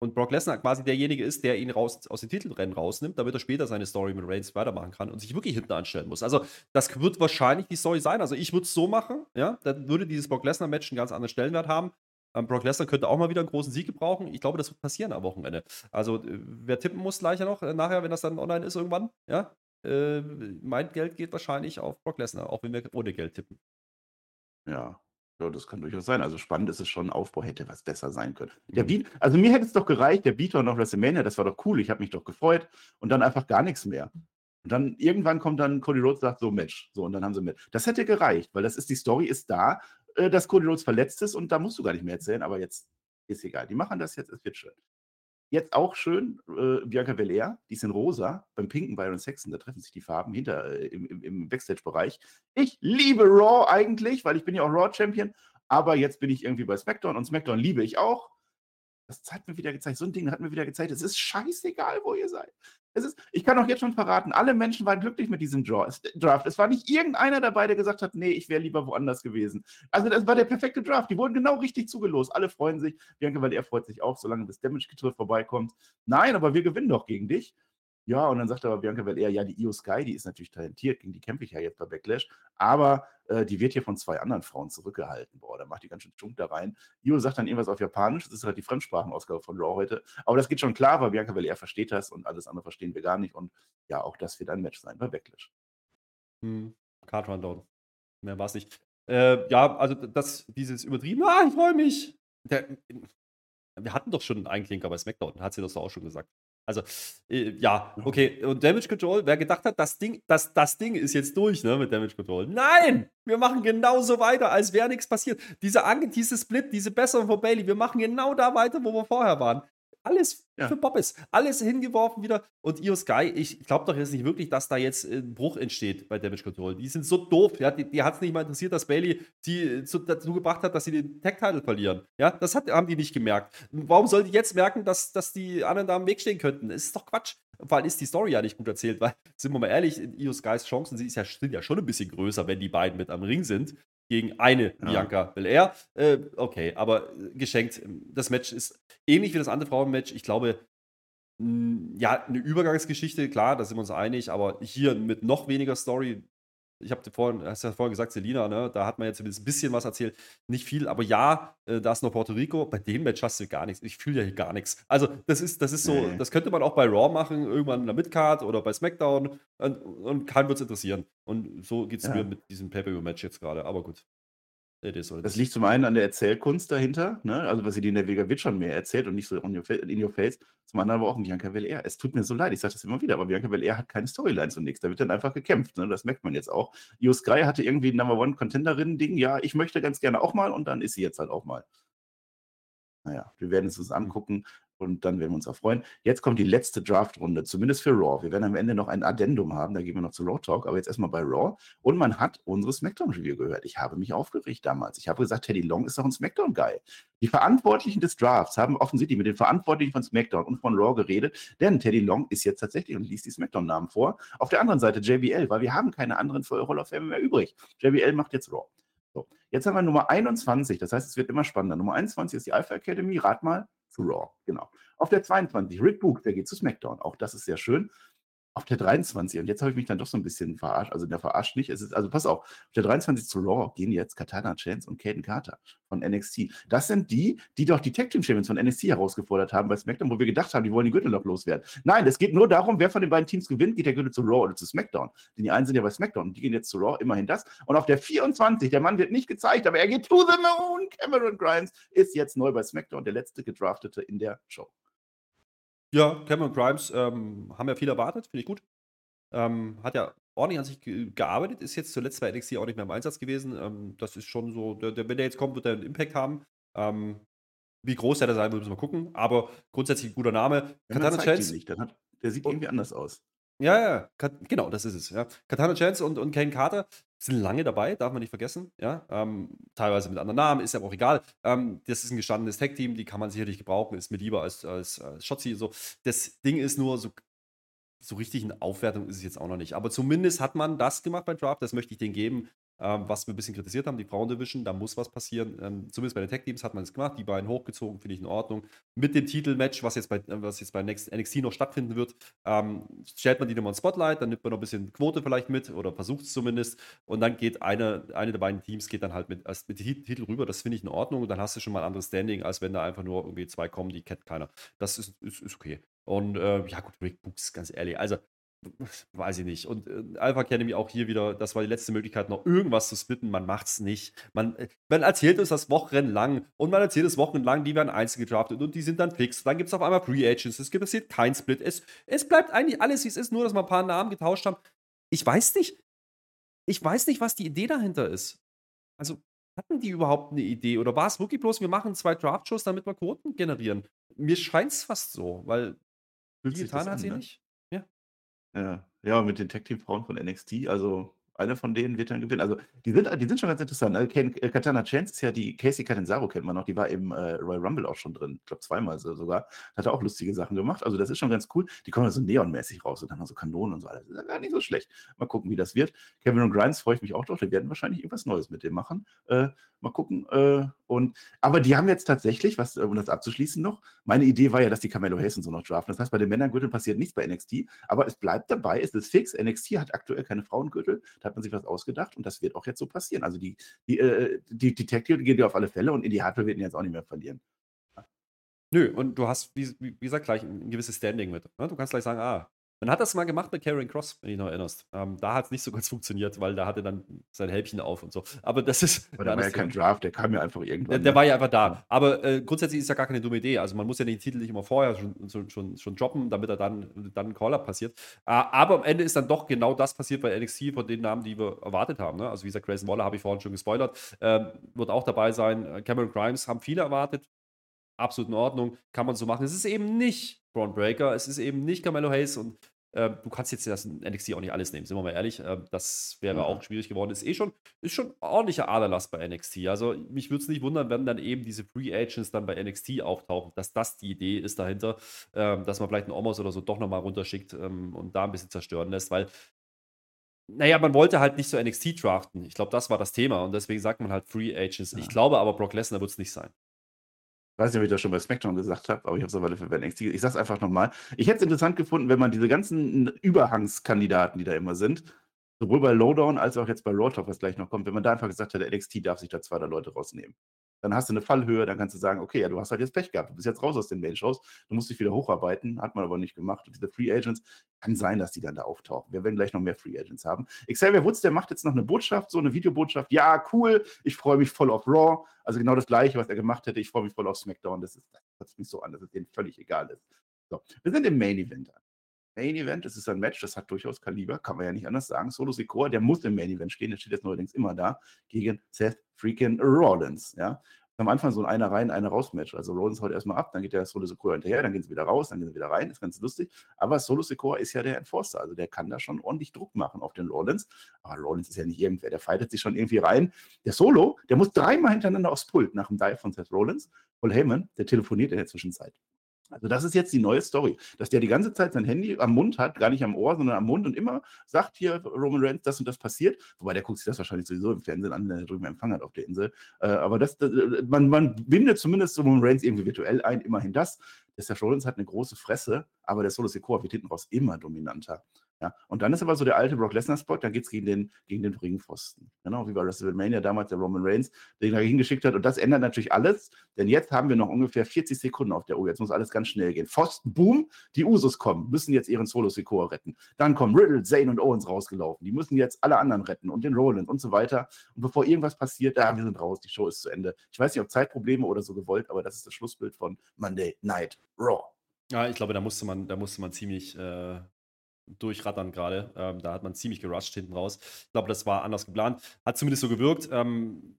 Und Brock Lesnar quasi derjenige ist, der ihn raus, aus den Titelrennen rausnimmt, damit er später seine Story mit Reigns weitermachen kann und sich wirklich hinten anstellen muss. Also, das wird wahrscheinlich die Story sein. Also, ich würde es so machen, ja, dann würde dieses Brock Lesnar-Match einen ganz anderen Stellenwert haben. Ähm, Brock Lesnar könnte auch mal wieder einen großen Sieg gebrauchen. Ich glaube, das wird passieren am Wochenende. Also, äh, wer tippen muss gleich ja noch, äh, nachher, wenn das dann online ist irgendwann, ja, äh, mein Geld geht wahrscheinlich auf Brock Lesnar, auch wenn wir ohne Geld tippen. Ja. Ja, das kann durchaus sein. Also spannend ist es schon, Aufbau hätte was besser sein können. Der mhm. Beat, also mir hätte es doch gereicht, der Beater noch WrestleMania, das war doch cool, ich habe mich doch gefreut und dann einfach gar nichts mehr. Und dann irgendwann kommt dann Cody Rhodes sagt so Match, so und dann haben sie mit. Das hätte gereicht, weil das ist die Story ist da, äh, dass Cody Rhodes verletzt ist und da musst du gar nicht mehr erzählen, aber jetzt ist egal. Die machen das jetzt, es wird schön. Jetzt auch schön, äh, Bianca Belair, die ist in rosa, beim pinken Byron Saxon, da treffen sich die Farben hinter äh, im, im, im Backstage-Bereich. Ich liebe Raw eigentlich, weil ich bin ja auch Raw-Champion, aber jetzt bin ich irgendwie bei SmackDown und SmackDown liebe ich auch. Das hat mir wieder gezeigt, so ein Ding hat mir wieder gezeigt, es ist scheißegal, wo ihr seid. Ist, ich kann auch jetzt schon verraten, alle Menschen waren glücklich mit diesem Draft. Es war nicht irgendeiner dabei, der gesagt hat, nee, ich wäre lieber woanders gewesen. Also das war der perfekte Draft. Die wurden genau richtig zugelost. Alle freuen sich. Bianca weil er freut sich auch, solange das Damage-Getriff vorbeikommt. Nein, aber wir gewinnen doch gegen dich. Ja, und dann sagt aber Bianca Belair, ja, die Io Sky, die ist natürlich talentiert, gegen die kämpfe ich ja jetzt bei Backlash, aber äh, die wird hier von zwei anderen Frauen zurückgehalten. Boah, da macht die ganz schön Schunk da rein. Io sagt dann irgendwas auf Japanisch, das ist halt die Fremdsprachenausgabe von Raw heute, aber das geht schon klar, weil Bianca Belair versteht das und alles andere verstehen wir gar nicht und ja, auch das wird ein Match sein bei Backlash. Hm, Card Rundown. Mehr war es nicht. Äh, ja, also das, dieses übertrieben, ah, ich freue mich. Der, wir hatten doch schon einen Klinker bei SmackDown, hat sie das auch schon gesagt. Also, äh, ja, okay. Und Damage Control, wer gedacht hat, das Ding, das, das Ding ist jetzt durch, ne, mit Damage Control. Nein! Wir machen genauso weiter, als wäre nichts passiert. Dieser angeteaste Split, diese Besserung von Bailey, wir machen genau da weiter, wo wir vorher waren. Alles ja. für Poppes. Alles hingeworfen wieder. Und Io Sky, ich glaube doch jetzt nicht wirklich, dass da jetzt ein Bruch entsteht bei Damage Control. Die sind so doof. Ja? Die, die hat es nicht mal interessiert, dass Bailey die zu, dazu gebracht hat, dass sie den Tag-Title verlieren. Ja, das hat, haben die nicht gemerkt. Warum soll die jetzt merken, dass, dass die anderen da im Weg stehen könnten? Das ist doch Quatsch. Vor allem ist die Story ja nicht gut erzählt, weil, <laughs> sind wir mal ehrlich, Io Skys Chancen sie ist ja, sind ja schon ein bisschen größer, wenn die beiden mit am Ring sind gegen eine ja. Bianca Belair. Äh, okay, aber geschenkt. Das Match ist ähnlich wie das andere Frauenmatch. Ich glaube, ja, eine Übergangsgeschichte, klar, da sind wir uns einig, aber hier mit noch weniger Story. Ich habe vorhin, hast ja vorhin gesagt, Selina, ne, da hat man jetzt ein bisschen was erzählt. Nicht viel, aber ja, äh, da ist noch Puerto Rico. Bei dem Match hast du gar nichts. Ich fühle ja hier gar nichts. Also, das ist, das ist so, nee. das könnte man auch bei Raw machen, irgendwann in der Midcard oder bei SmackDown und, und keinen wird es interessieren. Und so geht es ja. mir mit diesem Pay-Per-View-Match jetzt gerade. Aber gut. Das liegt zum einen an der Erzählkunst dahinter, ne? also was sie die in der Vega wird schon mehr erzählt und nicht so in your, in your face. Zum anderen aber auch Bianca Belair. Es tut mir so leid, ich sage das immer wieder, aber Bianca Belair hat keine Storyline zunächst. Da wird dann einfach gekämpft. Ne? Das merkt man jetzt auch. Io Sky hatte irgendwie ein Number One Contenderinnen-Ding. Ja, ich möchte ganz gerne auch mal und dann ist sie jetzt halt auch mal. Naja, wir werden es uns angucken und dann werden wir uns auch freuen. Jetzt kommt die letzte Draft-Runde, zumindest für Raw. Wir werden am Ende noch ein Addendum haben, da gehen wir noch zu Raw Talk, aber jetzt erstmal bei Raw. Und man hat unsere SmackDown-Review gehört. Ich habe mich aufgeregt damals. Ich habe gesagt, Teddy Long ist doch ein SmackDown-Guy. Die Verantwortlichen des Drafts haben offensichtlich mit den Verantwortlichen von SmackDown und von Raw geredet, denn Teddy Long ist jetzt tatsächlich und liest die SmackDown-Namen vor. Auf der anderen Seite JBL, weil wir haben keine anderen für Hall of Fame mehr übrig. JBL macht jetzt Raw. Jetzt haben wir Nummer 21, das heißt, es wird immer spannender. Nummer 21 ist die Alpha Academy, rat mal, zu Raw, genau. Auf der 22, Rick Book, der geht zu SmackDown. Auch das ist sehr schön auf der 23, und jetzt habe ich mich dann doch so ein bisschen verarscht, also der verarscht nicht, es ist, also pass auf, auf der 23 zu Raw gehen jetzt Katana Chance und Caden Carter von NXT. Das sind die, die doch die Tag Team Champions von NXT herausgefordert haben bei SmackDown, wo wir gedacht haben, die wollen die Gürtel noch loswerden. Nein, es geht nur darum, wer von den beiden Teams gewinnt, geht der Gürtel zu Raw oder zu SmackDown. Denn die einen sind ja bei SmackDown und die gehen jetzt zu Raw, immerhin das. Und auf der 24, der Mann wird nicht gezeigt, aber er geht to the moon. Cameron Grimes ist jetzt neu bei SmackDown, der letzte gedraftete in der Show. Ja, Cameron Grimes ähm, haben ja viel erwartet, finde ich gut. Ähm, hat ja ordentlich an sich ge gearbeitet, ist jetzt zuletzt bei NXT auch nicht mehr im Einsatz gewesen. Ähm, das ist schon so, der, der, wenn der jetzt kommt, wird er einen Impact haben. Ähm, wie groß der da sein wird, müssen wir gucken. Aber grundsätzlich ein guter Name. Ja, Katana Chance. Nicht, hat, der sieht irgendwie anders aus. Ja, ja, genau, das ist es. Ja. Katana Chance und, und Kane Carter sind lange dabei, darf man nicht vergessen. Ja, ähm, teilweise mit anderen Namen, ist ja auch egal. Ähm, das ist ein gestandenes Tag-Team, die kann man sicherlich gebrauchen, ist mir lieber als, als, als Shotzi. So. Das Ding ist nur, so so richtig eine Aufwertung ist es jetzt auch noch nicht. Aber zumindest hat man das gemacht beim Draft, das möchte ich denen geben, ähm, was wir ein bisschen kritisiert haben, die Frauendivision, da muss was passieren. Ähm, zumindest bei den Tech-Teams hat man es gemacht, die beiden hochgezogen, finde ich in Ordnung. Mit dem Titelmatch, was jetzt bei, äh, was jetzt bei Next, NXT noch stattfinden wird, ähm, stellt man die nochmal ins Spotlight, dann nimmt man noch ein bisschen Quote vielleicht mit oder versucht es zumindest und dann geht eine, eine der beiden Teams geht dann halt mit, als, mit dem Titel rüber, das finde ich in Ordnung und dann hast du schon mal ein anderes Standing, als wenn da einfach nur irgendwie zwei kommen, die kennt keiner. Das ist, ist, ist okay. Und äh, ja, gut, Rick Books, ganz ehrlich. Also, <laughs> weiß ich nicht. Und äh, Alpha Academy auch hier wieder, das war die letzte Möglichkeit, noch irgendwas zu splitten. Man macht's nicht. Man, äh, man erzählt uns das wochenlang und man erzählt es wochenlang, die werden einzeln gedraftet und die sind dann fix. Dann gibt es auf einmal Free Agents. Es gibt passiert kein Split. Es, es bleibt eigentlich alles, wie es ist, nur dass wir ein paar Namen getauscht haben. Ich weiß nicht. Ich weiß nicht, was die Idee dahinter ist. Also, hatten die überhaupt eine Idee? Oder war es wirklich bloß, wir machen zwei Draft-Shows, damit wir Quoten generieren? Mir scheint es fast so, weil getan hat sie ne? nicht. Ja. Ja, ja, mit den Tag-Team-Frauen von NXT, also eine von denen wird dann gewinnen. Also die sind, die sind schon ganz interessant. Ne? Äh, Katana Chance ist ja die, Casey Catanzaro kennt man noch, die war im äh, Royal Rumble auch schon drin. Ich glaube zweimal so, sogar. Hat auch lustige Sachen gemacht. Also das ist schon ganz cool. Die kommen so neonmäßig raus und noch so Kanonen und so. Das ist ja gar nicht so schlecht. Mal gucken, wie das wird. Kevin und Grimes freue ich mich auch drauf. Die werden wahrscheinlich irgendwas Neues mit dem machen. Äh, mal gucken. Äh, und, aber die haben jetzt tatsächlich, was, um das abzuschließen noch, meine Idee war ja, dass die Camelo Hayes so noch draften. Das heißt, bei den Männern passiert nichts bei NXT, aber es bleibt dabei, es ist fix. NXT hat aktuell keine Frauengürtel. Da hat man sich was ausgedacht und das wird auch jetzt so passieren. Also die, die, äh, die, die gehen dir auf alle Fälle und in die Hardware werden jetzt auch nicht mehr verlieren. Nö, und du hast, wie, wie gesagt, gleich ein gewisses Standing mit. Ne? Du kannst gleich sagen, ah, Man hat das mal gemacht mit Karen Cross, wenn du dich noch erinnerst. Ähm, da hat es nicht so ganz <laughs> funktioniert, weil da hatte dann sein Hälbchen auf und so. Aber das ist. Aber da <laughs> war ja kein Draft, der kam ja einfach irgendwann. Der, der war ja einfach da. Aber äh, grundsätzlich ist ja gar keine dumme Idee. Also man muss ja den Titel nicht immer vorher schon, schon, schon, schon droppen, damit er dann, dann ein Call-Up passiert. Äh, aber am Ende ist dann doch genau das passiert bei NXT von den Namen, die wir erwartet haben. Ne? Also wie gesagt, Grayson Waller habe ich vorhin schon gespoilert. Ähm, wird auch dabei sein. Cameron Grimes haben viele erwartet absolut in Ordnung, kann man so machen. Es ist eben nicht Braun Breaker, es ist eben nicht Carmelo Hayes und äh, du kannst jetzt das NXT auch nicht alles nehmen, sind wir mal ehrlich. Äh, das wäre ja. auch schwierig geworden. Ist eh schon, ist schon ordentlicher Aderlass bei NXT. Also mich würde es nicht wundern, wenn dann eben diese Free Agents dann bei NXT auftauchen, dass das die Idee ist dahinter, äh, dass man vielleicht einen Omos oder so doch nochmal runterschickt ähm, und da ein bisschen zerstören lässt, weil naja, man wollte halt nicht so NXT draften. Ich glaube, das war das Thema und deswegen sagt man halt Free Agents. Ja. Ich glaube aber, Brock Lesnar wird es nicht sein. Ich weiß nicht, ob ich das schon bei SmackDown gesagt habe, aber ich habe es aber für NXT. Ich sage es einfach nochmal. Ich hätte es interessant gefunden, wenn man diese ganzen Überhangskandidaten, die da immer sind, sowohl bei Lowdown als auch jetzt bei Raw Talk, was gleich noch kommt, wenn man da einfach gesagt hätte, NXT darf sich da zwei, drei Leute rausnehmen. Dann hast du eine Fallhöhe, dann kannst du sagen, okay, ja, du hast halt jetzt Pech gehabt, du bist jetzt raus aus den Main-Shows, du musst dich wieder hocharbeiten, hat man aber nicht gemacht. Und diese Free Agents, kann sein, dass die dann da auftauchen. Wir werden gleich noch mehr Free Agents haben. Xavier Woods, der macht jetzt noch eine Botschaft, so eine Videobotschaft. Ja, cool, ich freue mich voll auf Raw. Also genau das Gleiche, was er gemacht hätte. Ich freue mich voll auf SmackDown. Das, ist, das hört so an, dass es denen völlig egal ist. So, wir sind im Main Event Main Event, das ist ein Match, das hat durchaus Kaliber, kann man ja nicht anders sagen. Solo Secor, der muss im Main Event stehen, der steht jetzt neuerdings immer da, gegen Seth freaking Rollins. Ja? am Anfang so ein einer rein, einer raus Match. Also Rollins haut erstmal ab, dann geht der Solo Secor hinterher, dann gehen sie wieder raus, dann gehen sie wieder rein, ist ganz lustig. Aber Solo Secor ist ja der Enforcer, also der kann da schon ordentlich Druck machen auf den Rollins. Aber Rollins ist ja nicht irgendwer, der fightet sich schon irgendwie rein. Der Solo, der muss dreimal hintereinander aufs Pult nach dem Dive von Seth Rollins. Paul Heyman, der telefoniert in der Zwischenzeit. Also das ist jetzt die neue Story, dass der die ganze Zeit sein Handy am Mund hat, gar nicht am Ohr, sondern am Mund und immer sagt hier Roman Reigns, das und das passiert. Wobei der guckt sich das wahrscheinlich sowieso im Fernsehen an, wenn er drüben Empfang hat auf der Insel. Äh, aber das, das, man, man bindet zumindest Roman Reigns irgendwie virtuell ein, immerhin das. Der Seth Rollins hat eine große Fresse, aber der Solo Secor wird hinten raus immer dominanter. Ja, und dann ist aber so der alte Brock Lesnar-Spot, dann geht es gegen den, gegen den Ringpfosten. Genau, wie bei WrestleMania damals der Roman Reigns, den er hingeschickt hat. Und das ändert natürlich alles, denn jetzt haben wir noch ungefähr 40 Sekunden auf der Uhr. Jetzt muss alles ganz schnell gehen. Pfosten, boom, die Usos kommen, müssen jetzt ihren Solo-Secor retten. Dann kommen Riddle, Zane und Owens rausgelaufen. Die müssen jetzt alle anderen retten und den Roland und so weiter. Und bevor irgendwas passiert, da, wir sind raus, die Show ist zu Ende. Ich weiß nicht, ob Zeitprobleme oder so gewollt, aber das ist das Schlussbild von Monday Night Raw. Ja, ich glaube, da musste man, da musste man ziemlich äh, durchrattern gerade. Ähm, da hat man ziemlich gerusht hinten raus. Ich glaube, das war anders geplant. Hat zumindest so gewirkt. Ähm,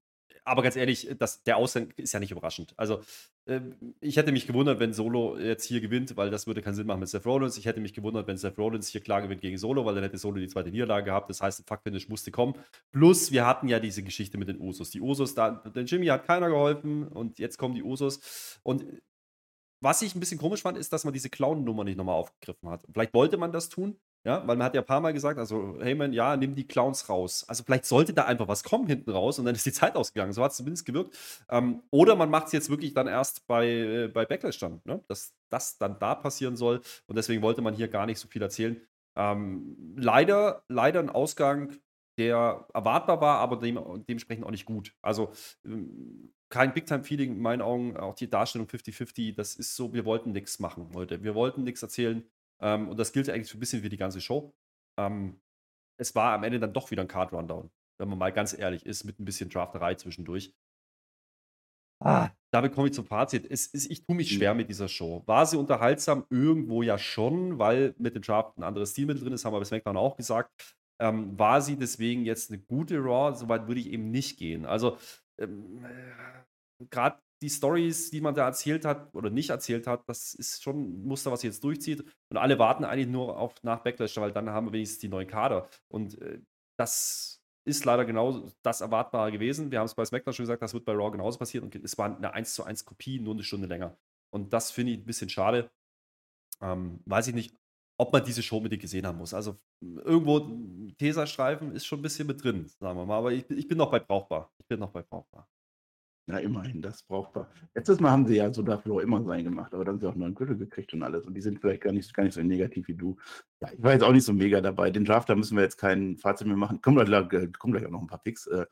aber ganz ehrlich, das, der Ausgang ist ja nicht überraschend. Also, äh, ich hätte mich gewundert, wenn Solo jetzt hier gewinnt, weil das würde keinen Sinn machen mit Seth Rollins. Ich hätte mich gewundert, wenn Seth Rollins hier klar gewinnt gegen Solo, weil dann hätte Solo die zweite Niederlage gehabt. Das heißt, ein Fuck-Finish musste kommen. Plus, wir hatten ja diese Geschichte mit den Usos. Die Usos, da, den Jimmy hat keiner geholfen und jetzt kommen die Usos. Und was ich ein bisschen komisch fand, ist, dass man diese Clown-Nummer nicht nochmal aufgegriffen hat. Vielleicht wollte man das tun, ja, weil man hat ja ein paar Mal gesagt, also Heyman, ja, nimm die Clowns raus. Also vielleicht sollte da einfach was kommen hinten raus und dann ist die Zeit ausgegangen. So hat es zumindest gewirkt. Ähm, oder man macht es jetzt wirklich dann erst bei, äh, bei Backlash dann, ne? dass das dann da passieren soll. Und deswegen wollte man hier gar nicht so viel erzählen. Ähm, leider, leider ein Ausgang, der erwartbar war, aber dem, dementsprechend auch nicht gut. Also ähm, kein Big-Time-Feeling in meinen Augen. Auch die Darstellung 50-50, das ist so, wir wollten nichts machen heute. Wir wollten nichts erzählen. Ähm, und das gilt eigentlich so ein bisschen wie die ganze Show. Ähm, es war am Ende dann doch wieder ein Card-Rundown, wenn man mal ganz ehrlich ist, mit ein bisschen Drafterei zwischendurch. Ah, damit komme ich zum Fazit. Es ist, ich tue mich schwer mit dieser Show. War sie unterhaltsam? Irgendwo ja schon, weil mit dem Draft ein anderes Stilmittel drin ist, haben wir bei SmackDown auch gesagt. Ähm, war sie deswegen jetzt eine gute Raw? Soweit würde ich eben nicht gehen. Also, ähm, äh, gerade die Stories, die man da erzählt hat oder nicht erzählt hat, das ist schon ein Muster, was jetzt durchzieht. Und alle warten eigentlich nur auf nach Backlash, weil dann haben wir wenigstens die neuen Kader. Und äh, das ist leider genau das Erwartbare gewesen. Wir haben es bei SmackDown schon gesagt, das wird bei Raw genauso passieren. Und es war eine 1 zu 1 Kopie, nur eine Stunde länger. Und das finde ich ein bisschen schade. Ähm, weiß ich nicht, ob man diese Show mit dir gesehen haben muss. Also irgendwo Tesastreifen ist schon ein bisschen mit drin, sagen wir mal. Aber ich, ich bin noch bei brauchbar. Ich bin noch bei brauchbar. Ja, immerhin, das brauchbar. Letztes Mal haben sie ja so dafür auch immer sein gemacht, aber dann haben sie auch nur einen Gürtel gekriegt und alles. Und die sind vielleicht gar nicht, gar nicht so negativ wie du. Ja, ich war jetzt auch nicht so mega dabei. Den Draft, da müssen wir jetzt kein Fazit mehr machen. Kommen gleich, äh, gleich auch noch ein paar Picks. Äh,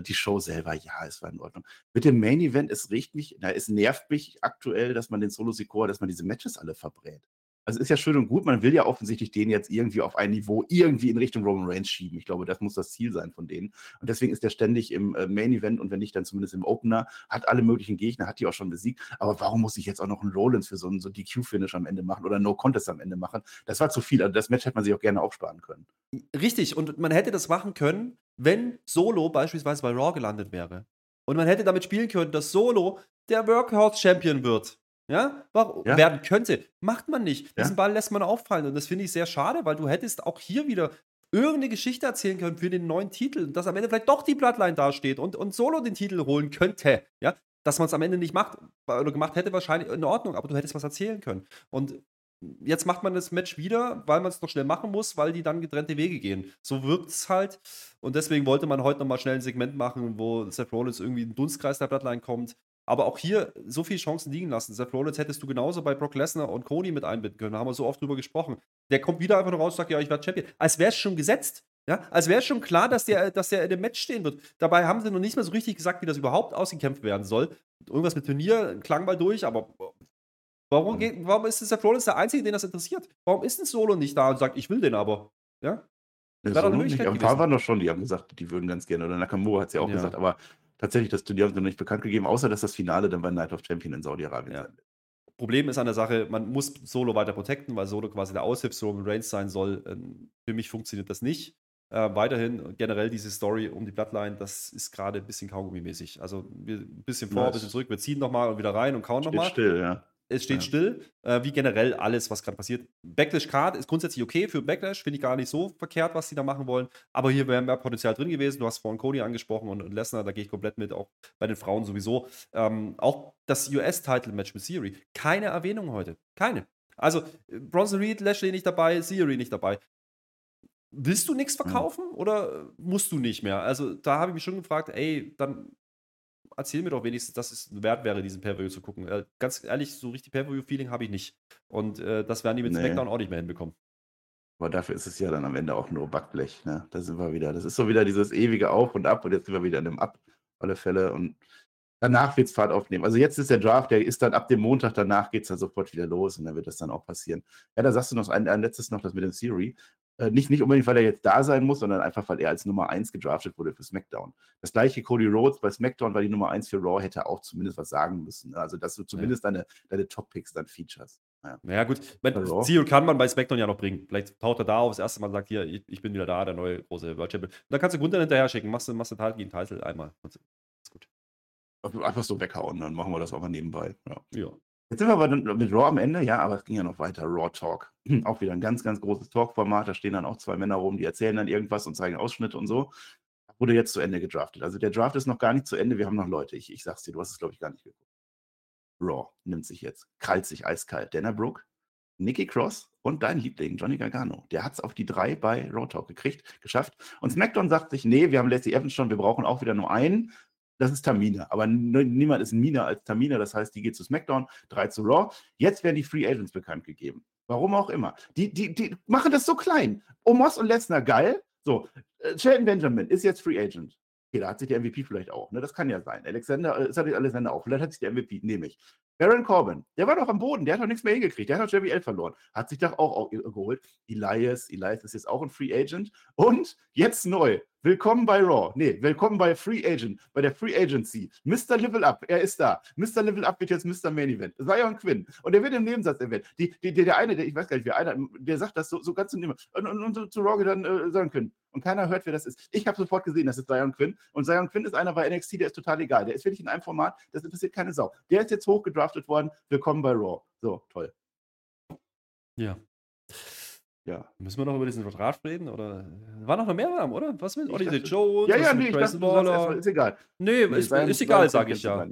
die Show selber, ja, es war in Ordnung. Mit dem Main Event, es riecht mich, na, es nervt mich aktuell, dass man den Solo Secor, dass man diese Matches alle verbrät. Also ist ja schön und gut, man will ja offensichtlich den jetzt irgendwie auf ein Niveau irgendwie in Richtung Roman Reigns schieben. Ich glaube, das muss das Ziel sein von denen. Und deswegen ist der ständig im äh, Main Event und wenn nicht, dann zumindest im Opener, hat alle möglichen Gegner, hat die auch schon besiegt. Aber warum muss ich jetzt auch noch einen Rollins für so einen so DQ-Finish am Ende machen oder No Contest am Ende machen? Das war zu viel. Also das Match hätte man sich auch gerne aufsparen können. Richtig, und man hätte das machen können, wenn Solo beispielsweise bei Raw gelandet wäre. Und man hätte damit spielen können, dass Solo der Workhorse Champion wird. Ja, Warum, ja. werden könnte. Macht man nicht. Diesen Ball lässt man auffallen. Und das finde ich sehr schade, weil du hättest auch hier wieder irgendeine Geschichte erzählen können für den neuen Titel, dass am Ende vielleicht doch die Bloodline dasteht und, und Solo den Titel holen könnte. Ja, dass man es am Ende nicht macht oder gemacht hätte, wahrscheinlich in Ordnung, aber du hättest was erzählen können. Und jetzt macht man das Match wieder, weil man es noch schnell machen muss, weil die dann getrennte Wege gehen. So wirkt es halt. Und deswegen wollte man heute nochmal schnell ein Segment machen, wo Seth Rollins irgendwie in den Dunstkreis der Bloodline kommt. Aber auch hier so viele Chancen liegen lassen. Seth Rollins hättest du genauso bei Brock Lesnar und Cody mit einbinden können. Da haben wir so oft drüber gesprochen. Der kommt wieder einfach nur raus und sagt, ja, ich werde Champion. Als wäre es schon gesetzt. Ja, als wäre schon klar, dass der, dass der in dem Match stehen wird. Dabei haben sie noch nicht mehr so richtig gesagt, wie das überhaupt ausgekämpft werden soll. Irgendwas mit Turnier klang mal durch, aber warum, geht, warum ist Seth Rollins der Einzige, den das interessiert? Warum ist ein Solo nicht da und sagt, ich will den aber? Ja? Ja, so nicht. Ein paar waren doch schon, die haben gesagt, die würden ganz gerne. Oder Nakamura hat es ja auch ja. gesagt, aber tatsächlich das Turnier haben noch nicht bekannt gegeben, außer dass das Finale dann bei Night of Champion in Saudi-Arabien ja. Problem ist an der Sache, man muss Solo weiter protecten, weil Solo quasi der Aushilfs Roman Reigns sein soll. Ähm, für mich funktioniert das nicht. Äh, weiterhin generell diese Story um die Bloodline, das ist gerade ein bisschen Kaugummi-mäßig. Also wir, ein bisschen vor, ein bisschen zurück, wir ziehen nochmal und wieder rein und kauen nochmal. still, ja es steht ja. still, äh, wie generell alles, was gerade passiert. Backlash Card ist grundsätzlich okay für Backlash, finde ich gar nicht so verkehrt, was sie da machen wollen. Aber hier wäre mehr Potenzial drin gewesen. Du hast vorhin Cody angesprochen und, und Lesnar, da gehe ich komplett mit, auch bei den Frauen sowieso. Ähm, auch das US-Title-Match mit Siri. Keine Erwähnung heute. Keine. Also, Bronson Reed, Lashley nicht dabei, Siri nicht dabei. Willst du nichts verkaufen mhm. oder musst du nicht mehr? Also, da habe ich mich schon gefragt, ey, dann erzähl mir doch wenigstens, dass es wert wäre, diesen Pay-Per-View zu gucken. Äh, ganz ehrlich, so richtig Pay-Per-View-Feeling habe ich nicht. Und äh, das werden die mit nee. SmackDown auch nicht mehr hinbekommen. Aber dafür ist es ja dann am Ende auch nur Backblech. Ne? Da sind wir wieder. Das ist so wieder dieses ewige Auf und Ab und jetzt sind wir wieder in einem Ab, alle Fälle. Und danach wird es Fahrt aufnehmen. Also jetzt ist der Draft, der ist dann ab dem Montag danach geht es dann sofort wieder los und dann wird das dann auch passieren. Ja, da sagst du noch ein, ein letztes noch, das mit dem Siri. Äh, nicht, nicht unbedingt, weil er jetzt da sein muss, sondern einfach, weil er als Nummer 1 gedraftet wurde für SmackDown. Das gleiche Cody Rhodes bei SmackDown war die Nummer 1 für Raw, hätte auch zumindest was sagen müssen. Ne? Also, dass du zumindest ja. deine, deine Top-Picks dann features. Ja, naja, gut. Ziel kann man bei SmackDown ja noch bringen. Vielleicht taucht er da auf das erste Mal sagt: Hier, ich, ich bin wieder da, der neue große World Champion. Und dann kannst du Gunther hinterher schicken, machst du, machst du Title gegen Title einmal. Ist gut. Einfach so weghauen, dann machen wir das auch mal nebenbei. Ja. ja. Jetzt sind wir aber mit Raw am Ende, ja, aber es ging ja noch weiter. Raw Talk. <clears throat> Auch wieder ein ganz, ganz großes Talk-Format. Da stehen dann auch zwei Männer rum, die erzählen dann irgendwas und zeigen Ausschnitte und so. Wurde jetzt zu Ende gedraftet. Also der Draft ist noch gar nicht zu Ende. Wir haben noch Leute. Ich, ich sag's dir, du hast es, glaube ich, gar nicht geguckt. Raw nimmt sich jetzt, krallt sich eiskalt. Dana Brooke, Nikki Cross und dein Liebling, Johnny Gargano. Der hat es auf die drei bei Raw Talk gekriegt, geschafft. Und SmackDown sagt sich, nee, wir haben Lacey Evans schon, wir brauchen auch wieder nur einen das ist Tamina. Aber niemand ist Mina als Tamina. Das heißt, die geht zu SmackDown, drei zu Raw. Jetzt werden die Free Agents bekannt gegeben. Warum auch immer. Die, die, die machen das so klein. Omos und Lesnar geil. So, äh, Shelton Benjamin ist jetzt Free Agent. Okay, da hat sich der MVP vielleicht auch. Ne? Das kann ja sein. Alexander, äh, ist Alexander auch. Vielleicht hat sich der MVP, nehme ich. Baron Corbin, der war doch am Boden, der hat doch nichts mehr hingekriegt, der hat doch JBL verloren, hat sich doch auch, auch geholt. Elias, Elias ist jetzt auch ein Free Agent und jetzt neu, Willkommen bei Raw. Nee, willkommen bei Free Agent, bei der Free Agency. Mr. Level Up, er ist da. Mr. Level Up wird jetzt Mr. Main Event. Zion Quinn. Und der wird im Nebensatz erwähnt. Die, die, der eine, der, ich weiß gar nicht, wer einer, der sagt das so, so ganz im und, und, und, und zu Raw dann äh, sagen können. Und keiner hört, wer das ist. Ich habe sofort gesehen, das ist Zion Quinn. Und Zion Quinn ist einer bei NXT, der ist total egal. Der ist wirklich in einem Format, das interessiert keine Sau. Der ist jetzt hochgedraftet worden. Willkommen bei Raw. So, toll. Ja. Ja. Müssen wir noch über diesen Vertrag reden? Oder war noch mehr Namen, oder? Was mit Odyssey Jones? Ja, ja, nee, ich dachte, Waller? ist egal. Nee, nee ist, ist egal, sage ich ja.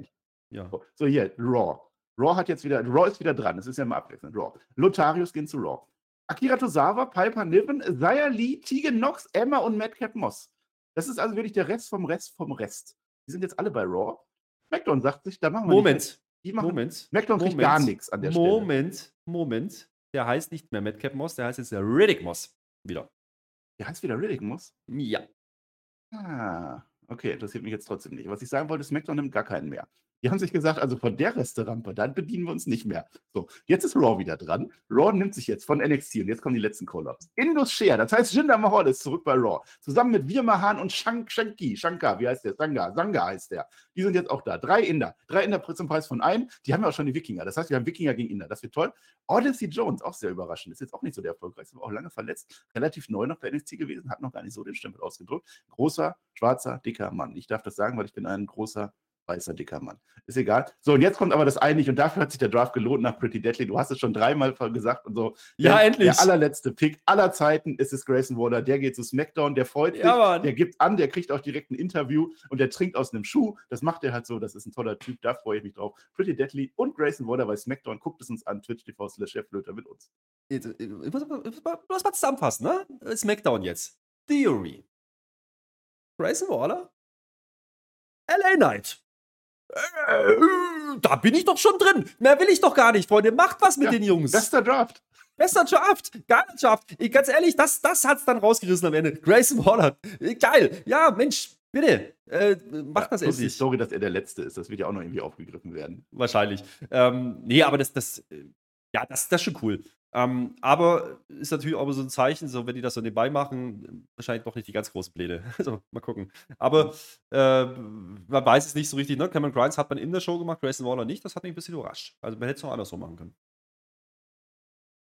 ja. So, hier, Raw. Raw hat jetzt wieder, Raw ist wieder dran. Das ist ja mal abwechselnd. Raw. Lotarius gehen zu Raw. Akira Tozawa, Piper Niven, Zaya Lee, Tegan Knox, Emma und Madcap Moss. Das ist also wirklich der Rest vom Rest vom Rest. Die sind jetzt alle bei Raw. SmackDown sagt sich, da machen wir Moment. Die machen, Moment. SmackDown kriegt gar nichts an der Moment, Stelle. Moment, Moment der heißt nicht mehr Madcap Moss, der heißt jetzt der Riddick Moss. Wieder. Der heißt wieder Riddick Moss? Ja. Ah, okay, interessiert mich jetzt trotzdem nicht. Was ich sagen wollte, SmackDown nimmt gar keinen mehr. Die haben sich gesagt, also von der Resterampe, dann bedienen wir uns nicht mehr. So, jetzt ist Raw wieder dran. Raw nimmt sich jetzt von NXT und jetzt kommen die letzten Call-Ups. Indus Share, das heißt Jinder Mahal ist zurück bei Raw. Zusammen mit Wir Mahan und Shank, Shanky, Shankar, wie heißt der? Sanga, Sanga heißt der. Die sind jetzt auch da. Drei Inder. Drei Inder zum Preis von einem. Die haben ja auch schon die Wikinger. Das heißt, wir haben Wikinger gegen Inder. Das wird toll. Odyssey Jones, auch sehr überraschend. Ist jetzt auch nicht so der erfolgreichste, war auch lange verletzt. Relativ neu noch bei NXT gewesen, hat noch gar nicht so den Stempel ausgedrückt. Großer, schwarzer, dicker Mann. Ich darf das sagen, weil ich bin ein großer weißer, dicker Mann. Ist egal. So, und jetzt kommt aber das eigentlich, und dafür hat sich der Draft gelohnt nach Pretty Deadly. Du hast es schon dreimal gesagt und so. Ja, der, endlich. Der allerletzte Pick aller Zeiten ist es Grayson Waller. Der geht zu SmackDown, der freut sich, ja, der gibt an, der kriegt auch direkt ein Interview und der trinkt aus einem Schuh. Das macht er halt so. Das ist ein toller Typ. Da freue ich mich drauf. Pretty Deadly und Grayson Waller bei SmackDown. Guckt es uns an. Twitch TV slash mit uns. Ich muss, ich muss mal zusammenfassen, ne? SmackDown jetzt. Theory. Grayson Waller. LA Knight. Äh, da bin ich doch schon drin. Mehr will ich doch gar nicht, Freunde. Macht was mit ja, den Jungs. Bester Draft. Bester Draft. Geiler Draft. Ich, ganz ehrlich, das, das es dann rausgerissen am Ende. Grayson Waller. Geil. Ja, Mensch, bitte. Äh, macht ja, das endlich. die Story, dass er der Letzte ist. Das wird ja auch noch irgendwie aufgegriffen werden. Wahrscheinlich. Ähm, nee, aber das, das, äh, ja, das, das ist schon cool. Ähm, aber ist natürlich auch so ein Zeichen, so wenn die das so nebenbei machen, wahrscheinlich doch nicht die ganz großen Pläne. <laughs> Also mal gucken. Aber äh, man weiß es nicht so richtig. Ne? Cameron Grimes hat man in der Show gemacht, Grayson Waller nicht. Das hat mich ein bisschen überrascht. Also man hätte es noch andersrum machen können.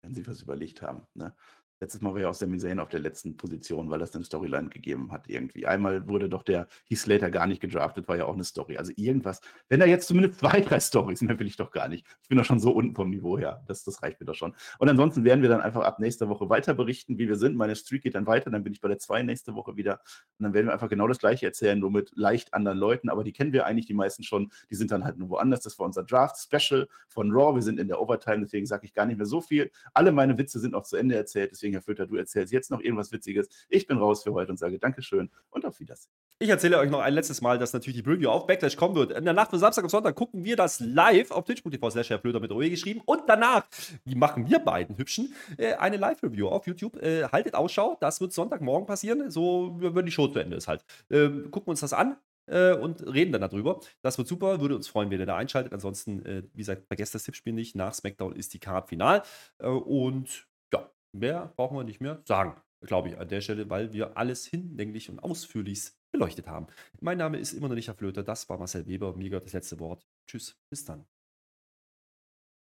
Wenn sie was überlegt haben. Ne? Letztes Mal war ja auch Sami Zayn auf der letzten Position, weil das eine Storyline gegeben hat irgendwie. Einmal wurde doch der Heath Slater gar nicht gedraftet, war ja auch eine Story. Also irgendwas. Wenn da jetzt zumindest zwei, drei Stories, mehr will ich doch gar nicht. Ich bin doch schon so unten vom Niveau her. Das, das reicht mir doch schon. Und ansonsten werden wir dann einfach ab nächster Woche weiter berichten, wie wir sind. Meine Streak geht dann weiter, dann bin ich bei der 2 nächste Woche wieder. Und dann werden wir einfach genau das gleiche erzählen, nur mit leicht anderen Leuten. Aber die kennen wir eigentlich, die meisten schon. Die sind dann halt nur woanders. Das war unser Draft-Special von Raw. Wir sind in der Overtime, deswegen sage ich gar nicht mehr so viel. Alle meine Witze sind auch zu Ende erzählt. Deswegen, Herr Fütter, du erzählst jetzt noch irgendwas Witziges. Ich bin raus für heute und sage Dankeschön und auf Wiedersehen. Ich erzähle euch noch ein letztes Mal, dass natürlich die Preview auf Backlash kommen wird. In der Nacht von Samstag auf Sonntag gucken wir das live auf twitch.tv slash Blöder mit OE geschrieben. Und danach, die machen wir beiden Hübschen, äh, eine Live-Review auf YouTube. Äh, haltet Ausschau, das wird Sonntagmorgen passieren, so wenn die Show zu Ende ist halt. Ähm, gucken wir uns das an, äh, und reden dann darüber. Das wird super, würde uns freuen, wenn ihr da einschaltet. Ansonsten, wie gesagt, vergesst das Tippspiel nicht. Nach SmackDown ist die Card final. Und mehr brauchen wir nicht mehr sagen glaube ich, an der Stelle, weil wir alles hinlänglich und ausführlich beleuchtet haben. Mein Name ist immer noch nicht Herr Flöter, das war Marcel Weber, mir gehört das letzte Wort. Tschüss, bis dann.